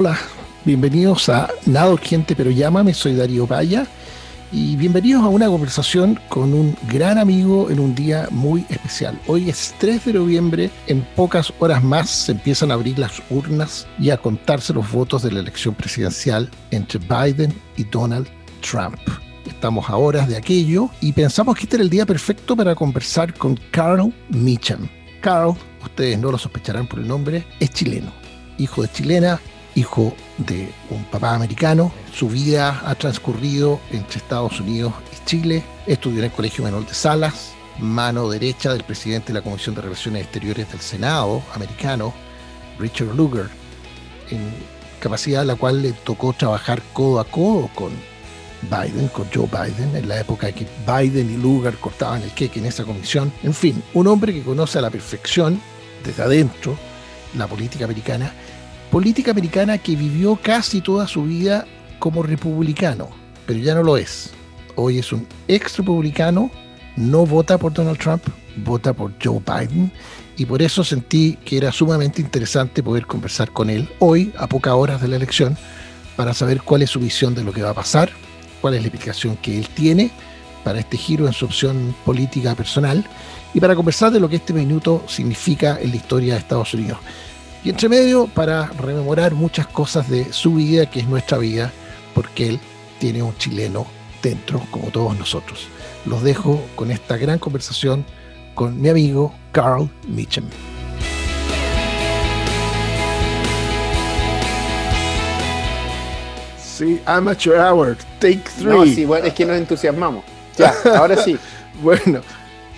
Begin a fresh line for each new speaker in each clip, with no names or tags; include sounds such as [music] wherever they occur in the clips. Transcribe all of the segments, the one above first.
Hola, bienvenidos a Nada Urgente, pero llámame, soy Darío Paya y bienvenidos a una conversación con un gran amigo en un día muy especial. Hoy es 3 de noviembre, en pocas horas más se empiezan a abrir las urnas y a contarse los votos de la elección presidencial entre Biden y Donald Trump. Estamos a horas de aquello y pensamos que este era el día perfecto para conversar con Carl Meacham. Carl, ustedes no lo sospecharán por el nombre, es chileno, hijo de chilena, hijo de un papá americano. Su vida ha transcurrido entre Estados Unidos y Chile. Estudió en el Colegio Menor de Salas, mano derecha del presidente de la Comisión de Relaciones Exteriores del Senado americano, Richard Lugar, en capacidad a la cual le tocó trabajar codo a codo con Biden, con Joe Biden, en la época en que Biden y Lugar cortaban el queque en esa comisión. En fin, un hombre que conoce a la perfección, desde adentro, la política americana política americana que vivió casi toda su vida como republicano, pero ya no lo es. Hoy es un ex republicano, no vota por Donald Trump, vota por Joe Biden y por eso sentí que era sumamente interesante poder conversar con él hoy, a pocas horas de la elección, para saber cuál es su visión de lo que va a pasar, cuál es la explicación que él tiene para este giro en su opción política personal y para conversar de lo que este minuto significa en la historia de Estados Unidos. Y entre medio, para rememorar muchas cosas de su vida, que es nuestra vida, porque él tiene un chileno dentro, como todos nosotros. Los dejo con esta gran conversación con mi amigo Carl Mitchum. Sí, Amateur Hour, Take Three. No,
sí, bueno, es que nos entusiasmamos. Ya, [laughs] ahora sí.
bueno,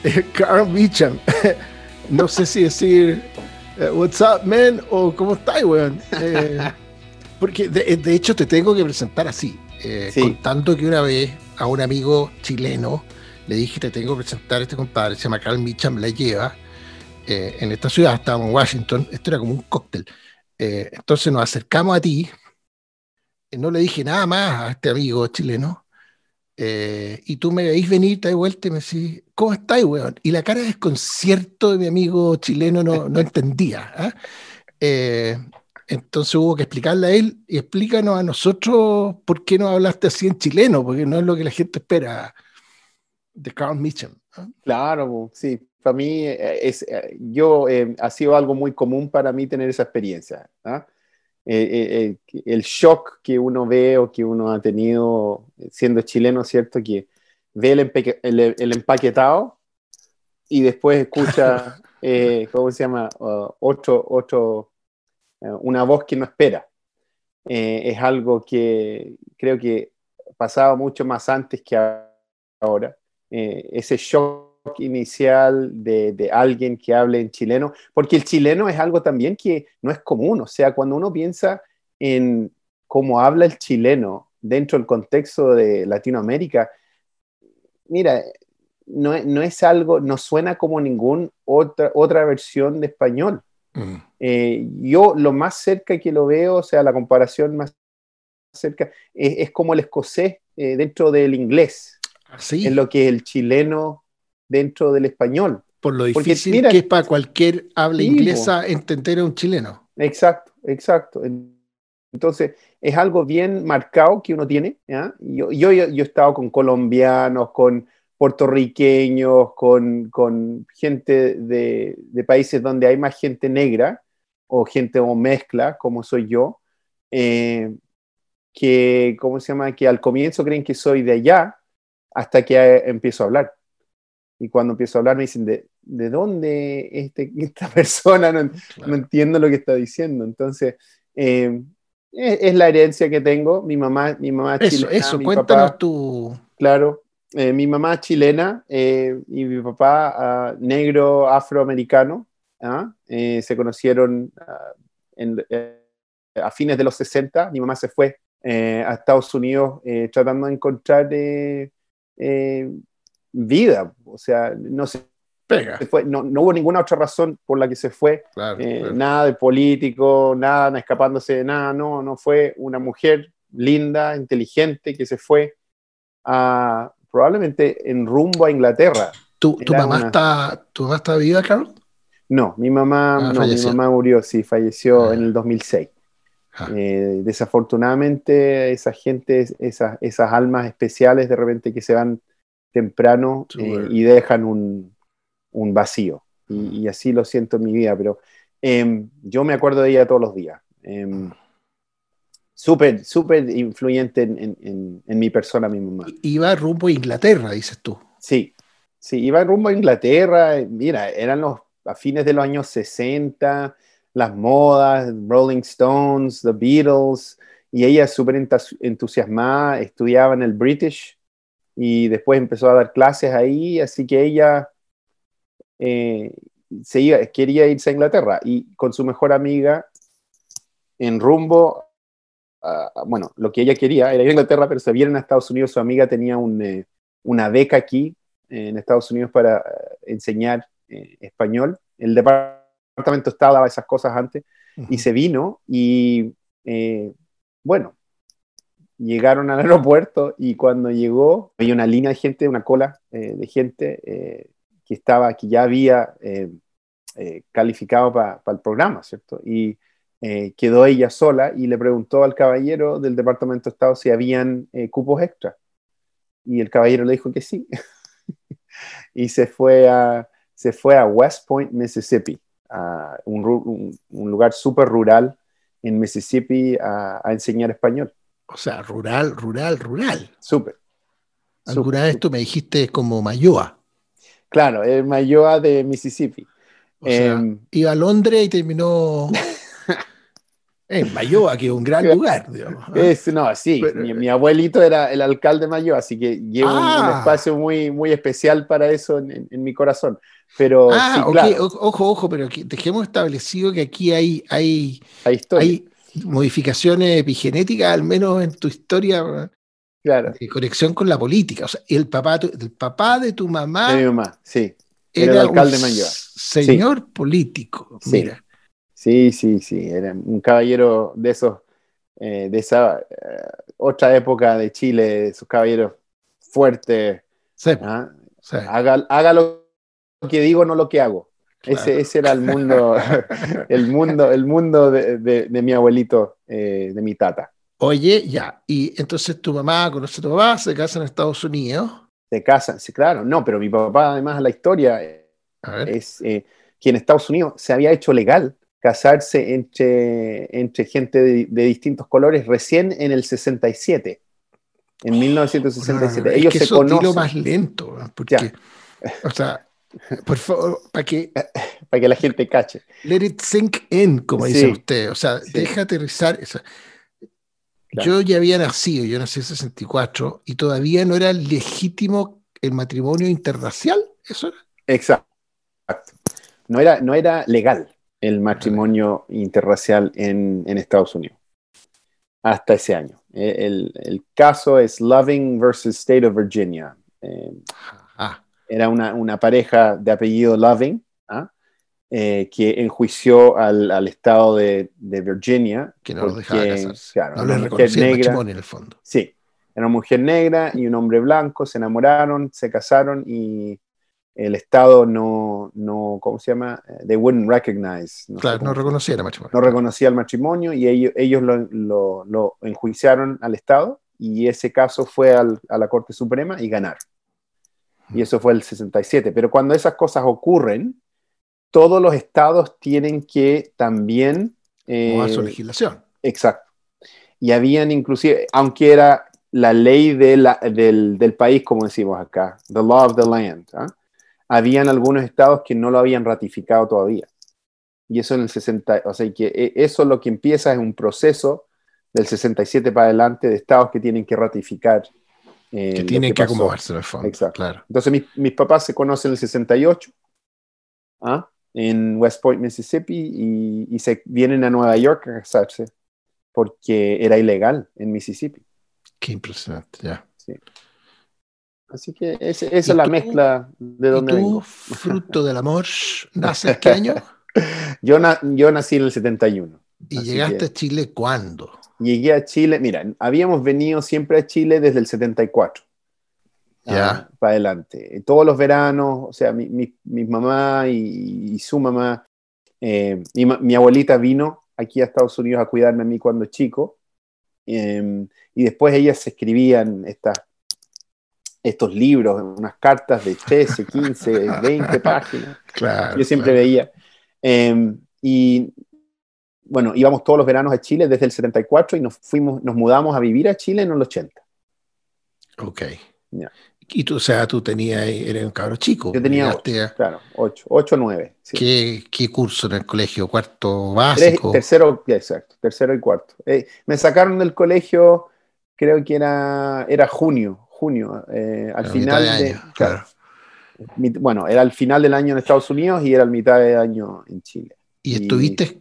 eh, Carl Mitchum, [laughs] no sé si decir what's up, man? O ¿cómo estás, weón? Eh, [laughs] porque de, hecho te tengo que presentar así. Eh, Contando que una vez a un amigo chileno le dije, te tengo que presentar a este compadre, se llama Carl Micham, la lleva. Eh, en esta ciudad, estábamos en Washington, esto era como un cóctel. entonces nos acercamos a ti. No le dije nada más a este amigo chileno eh, y tú me veis venir, te de vuelta y me decís, ¿cómo estáis, weón? Y la cara de desconcierto de mi amigo chileno no, no entendía. ¿ah? Eh, entonces hubo que explicarle a él y explícanos a nosotros por qué no hablaste así en chileno, porque no es lo que la gente espera de Carl Mitchell. ¿ah?
Claro, sí. Para mí, eh, es, yo, ha sido algo muy común para mí tener esa experiencia. ¿ah? Eh, eh, el shock que uno ve o que uno ha tenido siendo chileno, ¿cierto? Que ve el, empaquetado y después escucha, [laughs] eh, ¿cómo se llama? Uh, otro, otro, una voz que no espera. es algo que creo que pasaba mucho más antes que ahora. ese shock inicial de, alguien que hable en chileno, porque el chileno es algo también que no es común, o sea, cuando uno piensa en cómo habla el chileno dentro del contexto de Latinoamérica, mira, no, es algo, no suena como ninguna otra, otra versión de español. Mm. Eh, yo lo más cerca que lo veo, o sea, la comparación más cerca, es, como el escocés eh, dentro del inglés.
¿Sí?
Es lo que el chileno dentro del español.
Por lo difícil que es para cualquier habla inglesa entender a un chileno.
Exacto, exacto. Entonces, es algo bien marcado que uno tiene. Yo, yo, he estado con colombianos, con puertorriqueños, con, con gente de, de, países donde hay más gente negra o gente o mezcla, como soy yo, eh, que, ¿cómo se llama? Que al comienzo creen que soy de allá hasta que empiezo a hablar y cuando empiezo a hablar me dicen, ¿de, de dónde este, [laughs] esta persona? No, no, entiendo lo que está diciendo. Entonces, eh, es, la herencia que tengo. Mi mamá, mi mamá
eso, chilena. Eso, cuéntanos tú.
Claro, eh, mi mamá chilena eh, y mi papá ah, negro afroamericano. ¿ah? se conocieron ah, a fines de los 60. Mi mamá se fue a Estados Unidos tratando de encontrar vida, o sea, no se
Pega.
Fue, no, no, hubo ninguna otra razón por la que se fue, eh, nada de político, nada escapándose de nada, no, no fue una mujer linda, inteligente que se fue a, probablemente en rumbo a Inglaterra.
¿Tu, tu mamá, está, ¿Tu mamá está viva, Carlos?
No, mi mamá, ah, no, mi mamá murió, sí, falleció ah. en el 2006. Ah. Eh, desafortunadamente, esa gente, esas, esas almas especiales de repente que se van temprano eh, y dejan un, un vacío. Y, así lo siento en mi vida, pero em, yo me acuerdo de ella todos los días. Em, súper, súper influyente en, en, en, mi persona, mi mamá.
Iba rumbo a Inglaterra, dices tú.
Sí, sí, iba rumbo a Inglaterra. Mira, eran los a fines de los años 60, las modas, Rolling Stones, The Beatles, y ella súper entusiasmada, estudiaba en el British y después empezó a dar clases ahí, así que ella eh, se quería irse a Inglaterra y con su mejor amiga en rumbo, bueno, lo que ella quería era ir a Inglaterra, pero se vieron a Estados Unidos, su amiga tenía eh, una beca aquí en Estados Unidos para eh, enseñar español. El departamento estaba daba esas cosas antes y se vino y bueno, llegaron al [laughs] aeropuerto y cuando llegó había una línea de gente, una cola de gente que estaba, que ya había eh, eh, calificado para el programa, ¿cierto? Y eh, quedó ella sola y le preguntó al caballero del Departamento de Estado si habían cupos extra. Y el caballero le dijo que sí. [laughs] y se fue a, se fue a West Point, Mississippi, a un, un, lugar súper rural en Mississippi a, a, enseñar español.
O sea, rural, rural, rural.
Súper.
Alguna vez tú me dijiste como Mayoa.
Claro, el Mayoa de Mississippi.
Em, iba a Londres y terminó en Mayoa, que es un gran [laughs] lugar.
no, sí, mi, abuelito era el alcalde de Mayoa, así que llevo un, ah. espacio muy, muy especial para eso en, mi corazón. Pero,
ah, ojo, ojo, pero dejemos establecido que aquí hay, hay,
hay,
hay modificaciones epigenéticas, al menos en tu historia
Claro.
De conexión con la política. O sea, el papá, el papá de tu mamá.
De mi mamá, sí. Era, el alcalde de
Señor político, mira.
Sí, sí, sí. Era un caballero de esos, eh, de esa eh, otra época de Chile, esos caballeros fuertes. ¿ah? Haga, lo que digo, no lo que hago. Ese, ese, era el mundo, [laughs] el mundo, el mundo de, de, mi abuelito, eh, de mi tata.
Oye, ya, y entonces tu mamá conoce a tu papá, se casa en Estados Unidos.
Se casan, sí, claro, no, pero mi papá, además, la historia es eh, que en Estados Unidos se había hecho legal casarse entre, entre gente de, distintos colores recién en el 67, en 1967. Ellos
es
se conocen.
más lento, porque, o sea, [laughs] por favor, para que, [laughs]
para que la gente cache.
Let it sink in, como dice usted. O sea, deja aterrizar. Yo ya había nacido, yo nací en 64, y todavía no era legítimo el matrimonio interracial, ¿eso era?
Exacto. No era, no era legal el matrimonio interracial en, Estados Unidos hasta ese año. E, el, caso es Loving versus State of Virginia. Eh, era una, una, pareja de apellido Loving, eh, que enjuició al, al estado de, de, Virginia.
Que no los dejaba casarse. no les reconocía el matrimonio en el fondo.
Sí, era una mujer negra y un hombre blanco, se enamoraron, se casaron y el Estado no, no ¿cómo se llama? Eh, they wouldn't recognize.
No claro, no reconocía el matrimonio.
No reconocía el matrimonio y ellos, ellos lo, lo, lo, enjuiciaron al Estado y ese caso fue al, a la Corte Suprema y ganaron. Y eso fue el 67. Pero cuando esas cosas ocurren, todos los estados tienen que también...
Eh, su legislación.
Exacto. Y habían inclusive, aunque era la ley de la, del, del, país, como decimos acá, the law of the land, ¿ah? habían algunos estados que no lo habían ratificado todavía. Y eso en el 60, o sea, que e, eso lo que empieza es un proceso del 67 para adelante de estados que tienen que ratificar.
Eh, que tienen que, acomodarse en el fondo.
Exacto. Claro. Entonces mis, mis papás se conocen en el 68. ¿ah? en West Point, Mississippi, y, se vienen a Nueva York a casarse porque era ilegal en Mississippi.
Qué impresionante, ya.
Sí. Así que esa es la mezcla de donde ¿y tú,
fruto del amor, [laughs] nace qué año?
yo, yo nací en el 71.
¿Y llegaste a Chile cuándo?
Llegué a Chile, mira, habíamos venido siempre a Chile desde el 74
ya.
para adelante. Todos los veranos, o sea, mi, mi, mamá y, su mamá, eh, mi, mi, abuelita vino aquí a Estados Unidos a cuidarme a mí cuando chico. Em, y después ellas escribían estas, estos libros, unas cartas de 13, 15, 20 páginas.
Claro,
Yo siempre
claro.
veía. Em, y bueno, íbamos todos los veranos a Chile desde el 74 y nos fuimos, nos mudamos a vivir a Chile en el 80.
Ok. Y tú, o sea, tú tenías, eres un cabro chico.
Yo tenía
llegaste a-
Claro, 8, 8 9. Sí.
¿qué, qué curso en el colegio? ¿Cuarto
Tres-
básico?
tercero, ya, exacto, tercero y cuarto. Eh, me sacaron del colegio, creo que era, era junio, junio, eh, al final
de
de,
año,
claro,
claro.
mi- bueno, era al final del año en Estados Unidos y era al mitad de año en Chile.
¿Y
Y-
estuviste,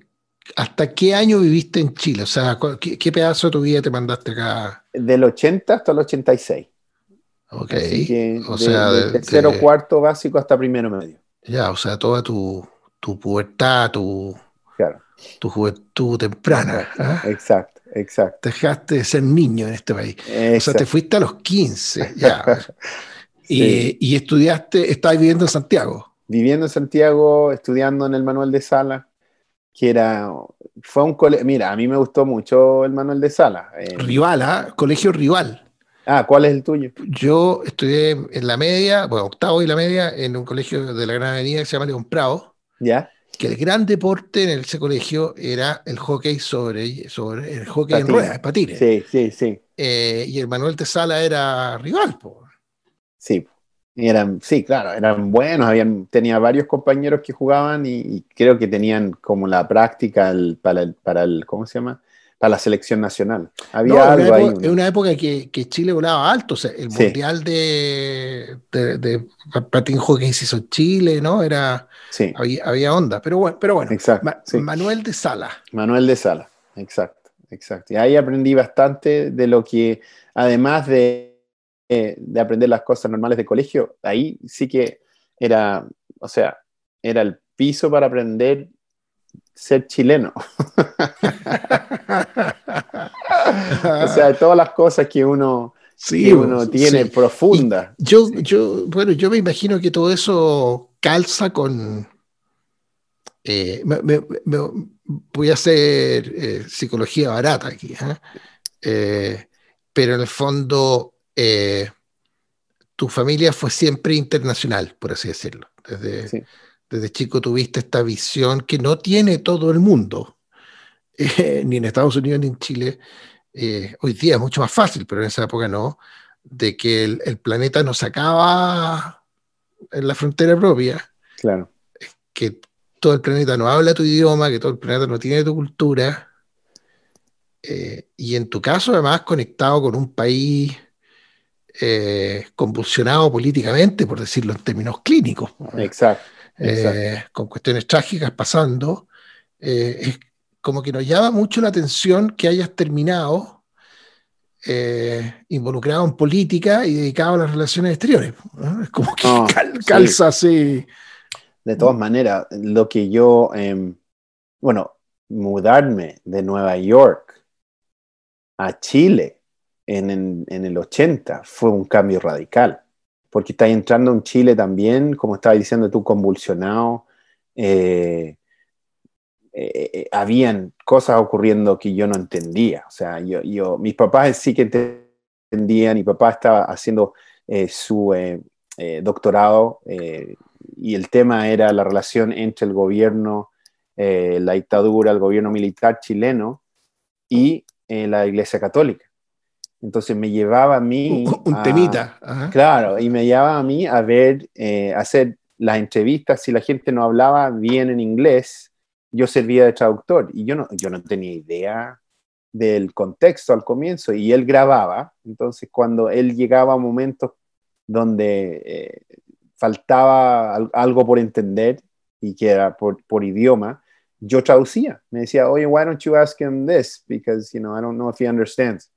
hasta qué año viviste en Chile? O sea, ¿qué, qué pedazo de tu vida te mandaste acá?
Del 80 hasta el 86.
Ok.
Que
o
de-
sea,
de tercero,
de-
cuarto básico hasta primero medio.
ya, o sea, toda tu, tu pubertad, tu,
Claro,
tu juventud temprana. ¿ah?
exacto, exacto.
Dejaste de ser niño en este país. O sea, te fuiste a los 15, ya. [laughs] y, y estudiaste, estabas viviendo en Santiago.
Viviendo en Santiago, estudiando en el Manuel de Sala, que era, fue un colegio, mira, a mí me gustó mucho el Manuel de Sala. Eh,
Rival, ¿ah? Colegio rival.
ah, ¿cuál es el tuyo?
Yo estudié en la media, bueno, octavo y la media, en un colegio de la Gran Avenida que se llama León Prado,
¿Ya?
que el gran deporte en ese colegio era el hockey sobre, sobre el hockey en
Patines.
ruedas, patines.
Sí, sí, sí,
Eh, y el Manuel de Sala era rival, po.
sí. Y eran, sí, claro, eran buenos, habían, tenía varios compañeros que jugaban y, y creo que tenían como la práctica el- para, el, para el, ¿cómo se llama? Para la selección nacional. Había
No,
algo
una
ahí.
época, es una época que, que Chile volaba alto, o sea, el
Sí.
mundial de, de, de patín hockey se hizo en Chile, ¿no? Era,
Sí,
había, había onda, pero bueno, pero bueno.
exacto.
Ma-
sí.
Manuel de Sala.
Manuel de Sala, exacto, exacto. Y ahí aprendí bastante de lo que, además de, eh, de aprender las cosas normales de colegio, ahí sí que era, o sea, era el piso para aprender ser chileno. [laughs] o sea, todas las cosas que uno,
sí,
que uno tiene
sí.
profundas.
Yo, yo, bueno, yo me imagino que todo eso calza con. eh, me- me- me- voy a hacer eh, psicología barata aquí, pero en el fondo eh, tu familia fue siempre internacional, por así decirlo. Desde,
Sí.
desde chico tuviste esta visión que no tiene todo el mundo, [laughs] eh, ni en Estados Unidos ni en Chile. Eh, hoy día es mucho más fácil, pero en esa época no, de que el, el planeta no se acaba en la frontera propia,
Claro,
que todo el planeta no habla tu idioma, que todo el planeta no tiene tu cultura. eh, y en tu caso, además, conectado con un país eh, convulsionado políticamente, por decirlo en términos clínicos,
exacto.
eh, con cuestiones trágicas pasando, eh, es como que nos llama mucho la atención que hayas terminado eh, involucrado en política y dedicado a las relaciones exteriores. ¿no? Es como que
No, [laughs]
cal-
sí.
calza así.
De todas maneras, lo que yo, eh, bueno, mudarme de Nueva York a Chile en, en, en, el 80 fue un cambio radical, porque está entrando en Chile también, como estaba diciendo tú, convulsionado. Eh, eh, eh, habían cosas ocurriendo que yo no entendía. O sea, yo, yo mis papás sí que entendían, mi papá estaba haciendo eh, su doctorado y el tema era la relación entre el gobierno, eh, la dictadura, el gobierno militar chileno y eh, la Iglesia Católica. Entonces me llevaba a mí...
Un, un temita. Ajá.
Claro, y me llevaba a mí a ver, eh, hacer las entrevistas, si la gente no hablaba bien en inglés, yo servía de traductor y yo no, yo no tenía idea del contexto al comienzo y él grababa, entonces cuando él llegaba a momentos donde eh, faltaba algo por entender y que era por, por, idioma, yo traducía. Me decía, oye, why don't you ask him this? Because, you know, I don't know if he understands.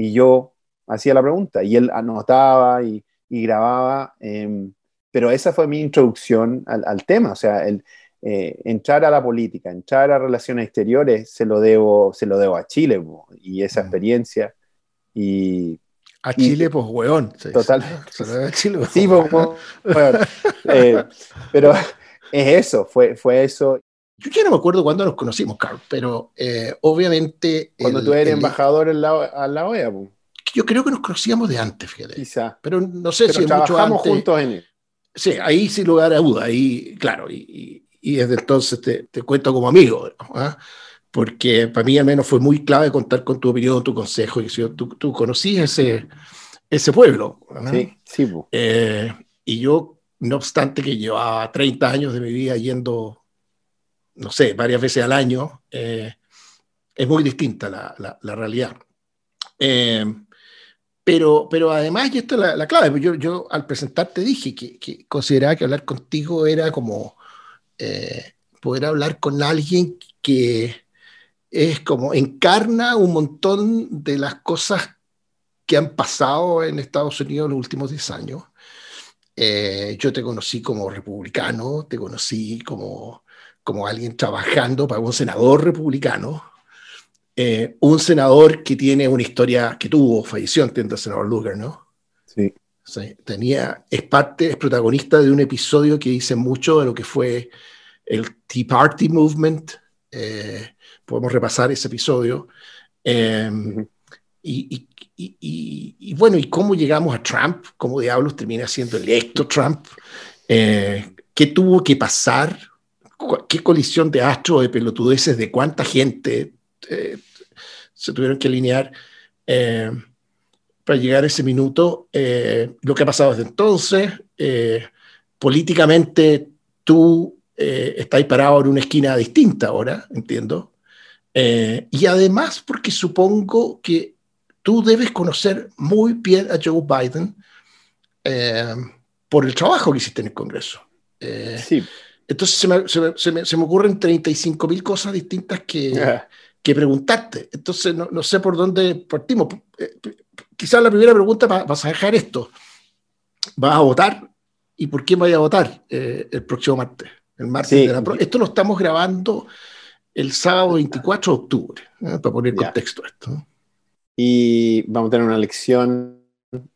Y yo hacía la pregunta y él anotaba y, y grababa. Eh, pero esa fue mi introducción al, al tema. O sea, el, eh, entrar a la política, entrar a relaciones exteriores, se lo debo, se lo debo a Chile bo, y esa experiencia. Y,
a Chile, y, pues, weón.
Total. [laughs]
Se lo a Chile,
sí, pues, bueno, eh, pero [laughs] es eso, fue, fue eso.
Yo ya no me acuerdo cuándo nos conocimos, Carl, pero eh, obviamente...
Cuando tú eres embajador en la, a la OEA.
Yo creo que nos conocíamos de antes, fíjate.
Quizá.
Pero no sé si
mucho antes. juntos en él.
Sí, ahí sin lugar a duda, ahí, claro, y, y, desde entonces te, te, cuento como amigo, ¿ah? porque para mí al menos fue muy clave contar con tu opinión, tu consejo, y tú, tú conocías ese, ese pueblo.
Sí, sí.
Eh, y yo, no obstante que llevaba 30 años de mi vida yendo no sé, varias veces al año, eh, es muy distinta la, la, realidad. Eh, pero, pero además, y esto es la, clave, pues yo, yo, al presentarte dije que, que, consideraba que hablar contigo era como eh, poder hablar con alguien que es como encarna un montón de las cosas que han pasado en Estados Unidos en los últimos 10 años. yo te conocí como republicano, te conocí como como alguien trabajando para un senador republicano, eh, un senador que tiene una historia que tuvo, falleció, entiendo, el senador Lugar, ¿no?
Sí.
tenía, es parte, es protagonista de un episodio que dice mucho de lo que fue el Tea Party Movement. Eh, podemos repasar ese episodio. Em, y, y, y, bueno, ¿y cómo llegamos a Trump? ¿Cómo diablos termina siendo electo Trump? Eh, ¿Qué tuvo que pasar qué colisión de astros, de pelotudeces, de cuánta gente eh, se tuvieron que alinear eh, para llegar a ese minuto. Eh, lo que ha pasado desde entonces, políticamente tú estás parado en una esquina distinta ahora, entiendo. y además porque supongo que tú debes conocer muy bien a Joe Biden por el trabajo que hiciste en el Congreso.
sí.
Entonces se me, se me, se me, ocurren 35 mil cosas distintas que, que preguntarte. Entonces no, no, sé por dónde partimos. Eh, quizás la primera pregunta vas a dejar esto. ¿Vas a votar? ¿Y por qué vas a votar eh, el próximo martes? El martes de la Esto lo estamos grabando el sábado 24 de octubre, ¿eh? para poner contexto a esto.
Y vamos a tener una elección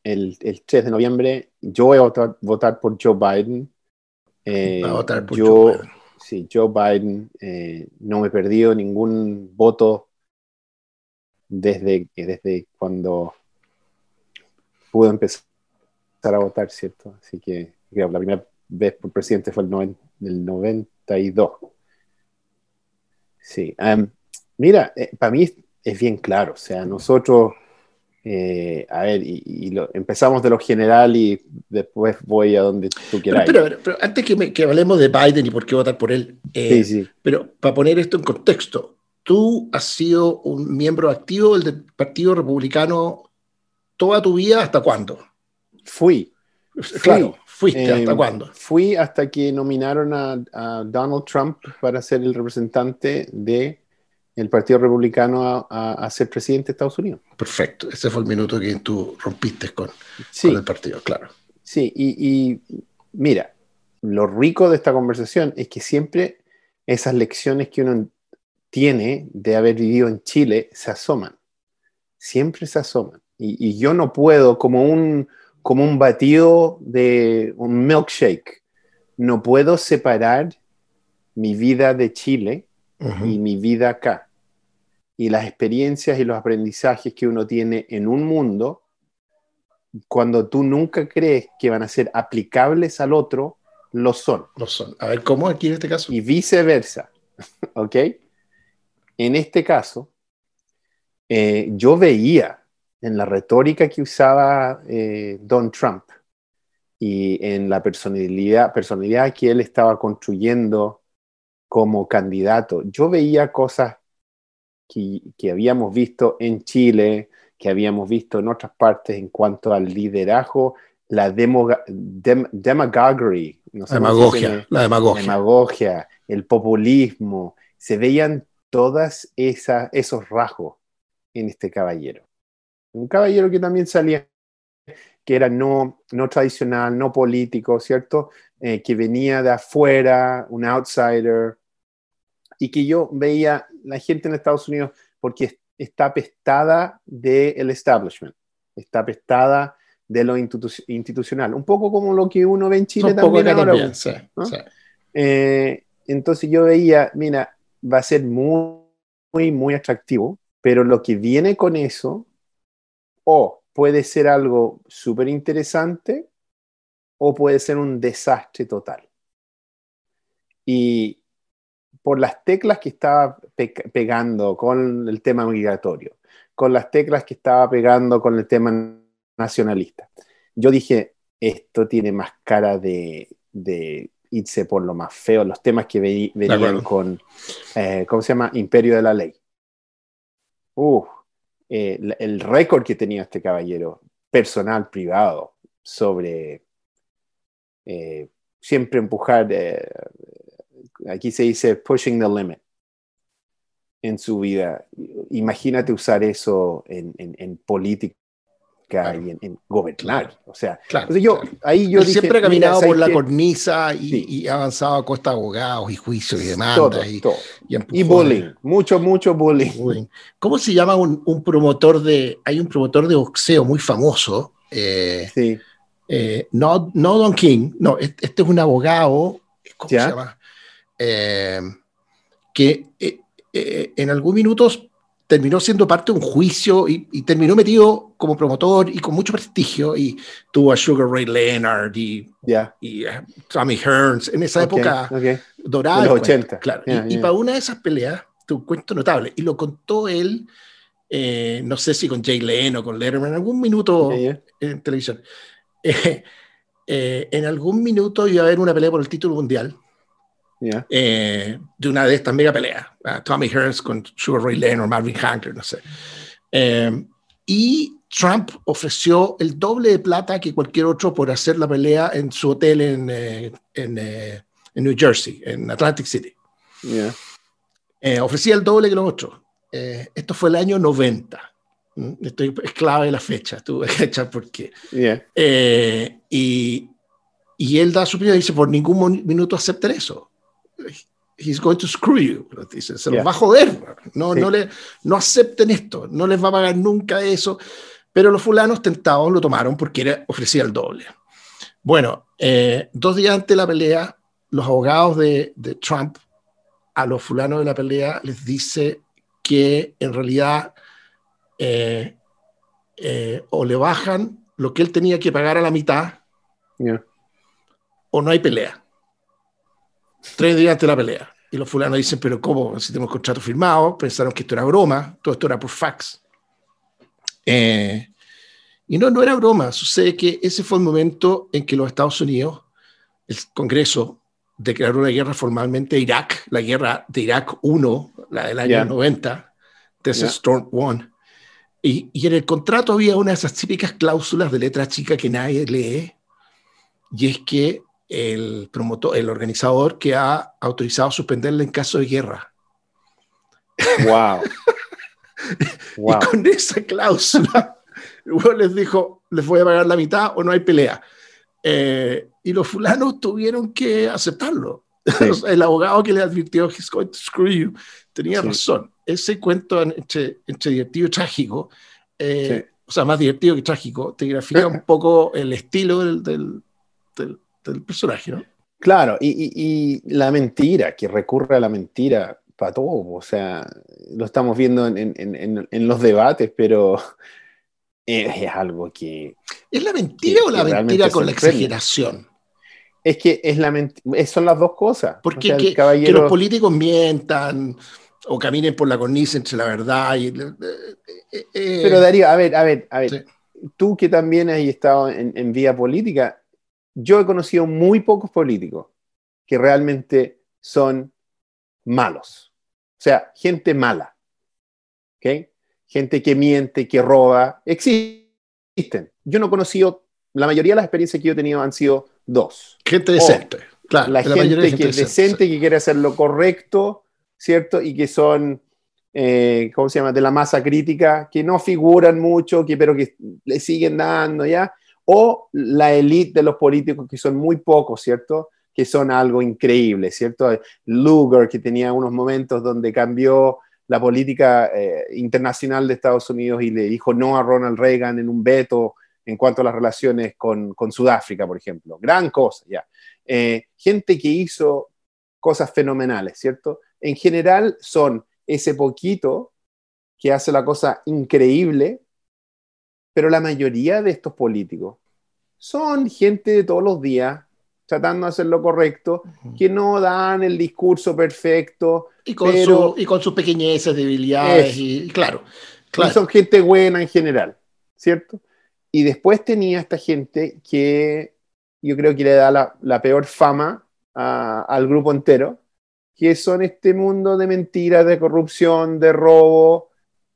el, el 3 de noviembre. Yo voy a votar, votar por Joe Biden eh, yo, Joe Biden. Sí, Joe Biden, eh, no me he perdido ningún voto desde, desde cuando pude empezar a votar, ¿cierto? Así que la primera vez por presidente fue el, el 92. Sí, mira, eh, para mí es bien claro, o sea, nosotros eh, a ver, y, lo, empezamos de lo general y después voy a donde tú quieras.
Pero, pero, antes que, que, hablemos de Biden y por qué votar por él, eh, pero para poner esto en contexto, tú has sido un miembro activo del Partido Republicano toda tu vida, ¿hasta cuándo?
Fui.
Claro, fuiste, ¿hasta
eh,
cuándo?
Fui hasta que nominaron a, a Donald Trump para ser el representante de el Partido Republicano a, ser presidente de Estados Unidos.
Perfecto, ese fue el minuto que tú rompiste con, el partido, claro.
Sí, y, mira, lo rico de esta conversación es que siempre esas lecciones que uno tiene de haber vivido en Chile se asoman, siempre se asoman. Y, yo no puedo, como un, como un batido de un milkshake, no puedo separar mi vida de Chile y mi vida acá. Y las experiencias y los aprendizajes que uno tiene en un mundo, cuando tú nunca crees que van a ser aplicables al otro, lo son.
Lo son. A ver, ¿cómo aquí en este caso?
Y viceversa. [laughs] ¿Ok? En este caso, eh, yo veía en la retórica que usaba eh, Don Trump y en la personalidad, personalidad que él estaba construyendo como candidato. Yo veía cosas que, que, habíamos visto en Chile, que habíamos visto en otras partes en cuanto al liderazgo, la demo, demagoguery,
demagogia, la demagogia.
demagogia, el populismo, se veían todas esas, esos rasgos en este caballero. Un caballero que también salía, que era no, no tradicional, no político, ¿cierto? Eh, que venía de afuera, un outsider, y que yo veía la gente en Estados Unidos porque está apestada del establishment, está apestada de lo institucional, un poco como lo que uno ve en Chile también ahora.
sí,
eh, entonces yo veía, mira, va a ser muy, muy, muy atractivo, pero lo que viene con eso, o puede ser algo súper interesante, o puede ser un desastre total. Y por las teclas que estaba pegando con el tema migratorio, con las teclas que estaba pegando con el tema nacionalista, yo dije, esto tiene más cara de, de irse por lo más feo, los temas que venían con, eh, ¿cómo se llama? Imperio de la Ley. Uh, el récord que tenía este caballero, personal, privado, sobre eh, siempre empujar, eh, aquí se dice pushing the limit en su vida. Imagínate usar eso en, en política y en, gobernar. O sea, yo, ahí yo
siempre ha caminado por la cornisa y, ha avanzado a costa de abogados y juicios y demandas. y,
y, bullying, mucho, mucho bullying.
¿Cómo se llama un, promotor de... Hay un promotor de boxeo muy famoso. Eh, sí. Eh, no, no Don King, no, este, es un abogado, ¿cómo se llama? Eh, que en algún minuto terminó siendo parte de un juicio y, terminó metido como promotor y con mucho prestigio y tuvo a Sugar Ray Leonard y, y uh, Tommy Hearns en esa época dorada.
De los 80.
Claro. y, para una de esas peleas, tu un cuento notable, y lo contó él, eh, no sé si con Jay Leno o con Letterman, en algún minuto en televisión. [laughs] Eh, eh, en algún minuto iba a haber una pelea por el título mundial eh, de una de estas mega peleas. Tommy Hearns con Sugar Ray Leonard, Marvin Hagler, no sé. Eh, y Trump ofreció el doble de plata que cualquier otro por hacer la pelea en su hotel en, eh, en, en New Jersey, en Atlantic City. ofrecía el doble que los otros. esto fue el año 90. ¿Mm? Estoy es clave la fecha, tuve [laughs] que echar por qué. y, y él da su opinión y dice, por ningún minuto acepten eso he's going to screw you. Se los va a joder. No, no, le, no acepten esto. No les va a pagar nunca eso. Pero los fulanos tentados lo tomaron porque era, ofrecía el doble. Bueno, eh, dos días antes de la pelea, los abogados de, de, Trump a los fulanos de la pelea les dice que en realidad eh, eh, o le bajan lo que él tenía que pagar a la mitad o no hay pelea tres días antes de la pelea. Y los fulanos dicen, pero ¿cómo? Si tenemos contrato firmado, pensaron que esto era broma, todo esto era por fax. Eh, y no, no era broma. Sucede que ese fue el momento en que los Estados Unidos, el Congreso, declaró la guerra formalmente a Irak, la guerra de Irak 1, la del año 90, Desert Storm 1. Y, y, en el contrato había una de esas típicas cláusulas de letra chica que nadie lee, y es que el promotor, el organizador que ha autorizado suspenderla en caso de guerra.
Wow. [laughs]
Y con esa cláusula, [laughs] les dijo, les voy a pagar la mitad o no hay pelea. Eh, y los fulanos tuvieron que aceptarlo. [laughs] el abogado que le advirtió, he's going to screw you, tenía razón. Ese cuento entre, entre divertido y trágico, eh, o sea, más divertido que trágico, te grafía un poco el estilo del, del, del personaje, ¿no?
Claro, y, la mentira, que recurre a la mentira para todo, o sea, lo estamos viendo en, los debates, pero [laughs] es, algo que...
¿Es la mentira o la mentira con la exageración?
Es que es la son las dos cosas.
Porque que, los políticos mientan o caminen por la cornisa entre la verdad y... Eh,
eh, eh, pero Darío, a ver, a ver, a ver. Tú que también has estado en vía política, yo he conocido muy pocos políticos que realmente son malos. O sea, gente mala. ¿Ok? Gente que miente, que roba. Existen. Yo no he conocido, la mayoría de las experiencias que yo he tenido han sido dos.
Gente decente.
claro, la, gente, que es decente, que quiere hacer lo correcto, ¿cierto? Y que son, eh, ¿cómo se llama?, de la masa crítica, que no figuran mucho, que, pero que le siguen dando, ¿ya? O la élite de los políticos, que son muy pocos, ¿cierto? Que son algo increíble, ¿cierto? Lugar, que tenía unos momentos donde cambió la política eh, internacional de Estados Unidos y le dijo no a Ronald Reagan en un veto en cuanto a las relaciones con, Sudáfrica, por ejemplo. Gran cosa, ya. Eh, gente que hizo cosas fenomenales, ¿cierto? En general son ese poquito que hace la cosa increíble, pero la mayoría de estos políticos son gente de todos los días tratando de hacer lo correcto, que no dan el discurso perfecto.
Y con, y con sus pequeñeces, debilidades, y, claro, claro.
son gente buena en general, ¿cierto? Y después tenía esta gente que yo creo que le da la, peor fama al grupo entero, que son este mundo de mentiras, de corrupción, de robo,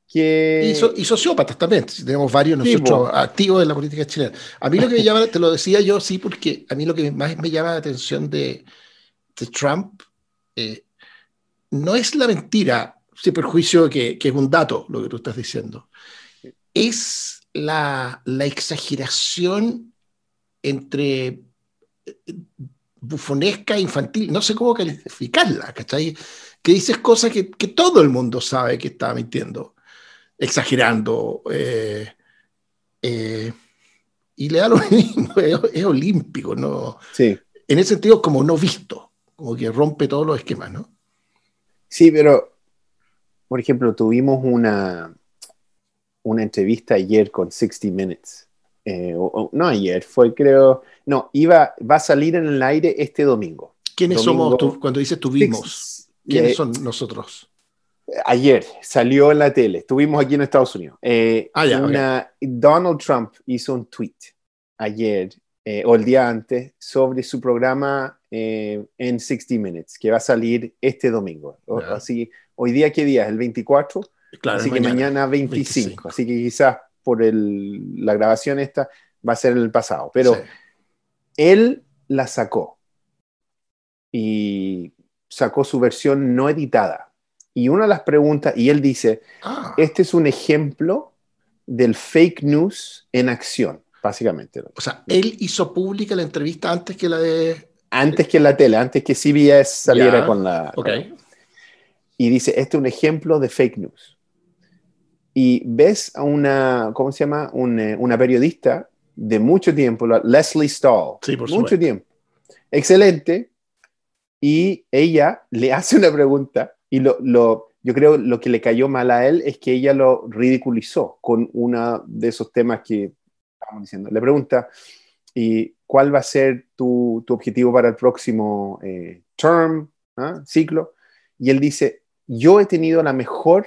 que...
Y, sociópatas también, tenemos varios nosotros activos en la política chilena. A mí lo que me llama, te lo decía yo, sí, porque a mí lo que más me llama la atención de, Trump eh, no es la mentira, sin perjuicio que, que, es un dato lo que tú estás diciendo, es la, la exageración entre eh, bufonesca e infantil, no sé cómo calificarla, ¿cachai? Que dices cosas que, que todo el mundo sabe que está mintiendo exagerando. Eh, eh, y le da lo [laughs] mismo, es, olímpico, ¿no?
Sí.
En ese sentido, como no visto, como que rompe todos los esquemas, ¿no?
Sí, pero, por ejemplo, tuvimos una, una entrevista ayer con 60 Minutes. Eh, no ayer, fue creo, no, iba, va a salir en el aire este domingo.
¿Quiénes somos, cuando dices tuvimos? ¿Quiénes son nosotros?
Ayer salió en la tele, estuvimos aquí en Estados Unidos. Eh, ah, Donald Trump hizo un tweet ayer eh, o el día antes sobre su programa eh, en 60 Minutes, que va a salir este domingo. Así, hoy día, ¿qué día es? ¿El 24? Claro, así que mañana 25. Así que quizás por el, la grabación esta va a ser en el pasado. Pero él la sacó y sacó su versión no editada y una de las preguntas, y él dice, ah. este es un ejemplo del fake news en acción, básicamente.
O sea, él hizo pública la entrevista antes que la de...
Antes que la tele, antes que CBS saliera con la... Y dice, este es un ejemplo de fake news. Y ves a una, ¿cómo se llama? Eh, una periodista de mucho tiempo, Leslie Stahl.
Sí, por
mucho tiempo. Excelente. Y ella le hace una pregunta y lo, lo, yo creo lo que le cayó mal a él es que ella lo ridiculizó con uno de esos temas que estábamos diciendo. Le pregunta, ¿y cuál va a ser tu, tu objetivo para el próximo eh, term, ¿ah? ciclo? Y él dice, yo he tenido la mejor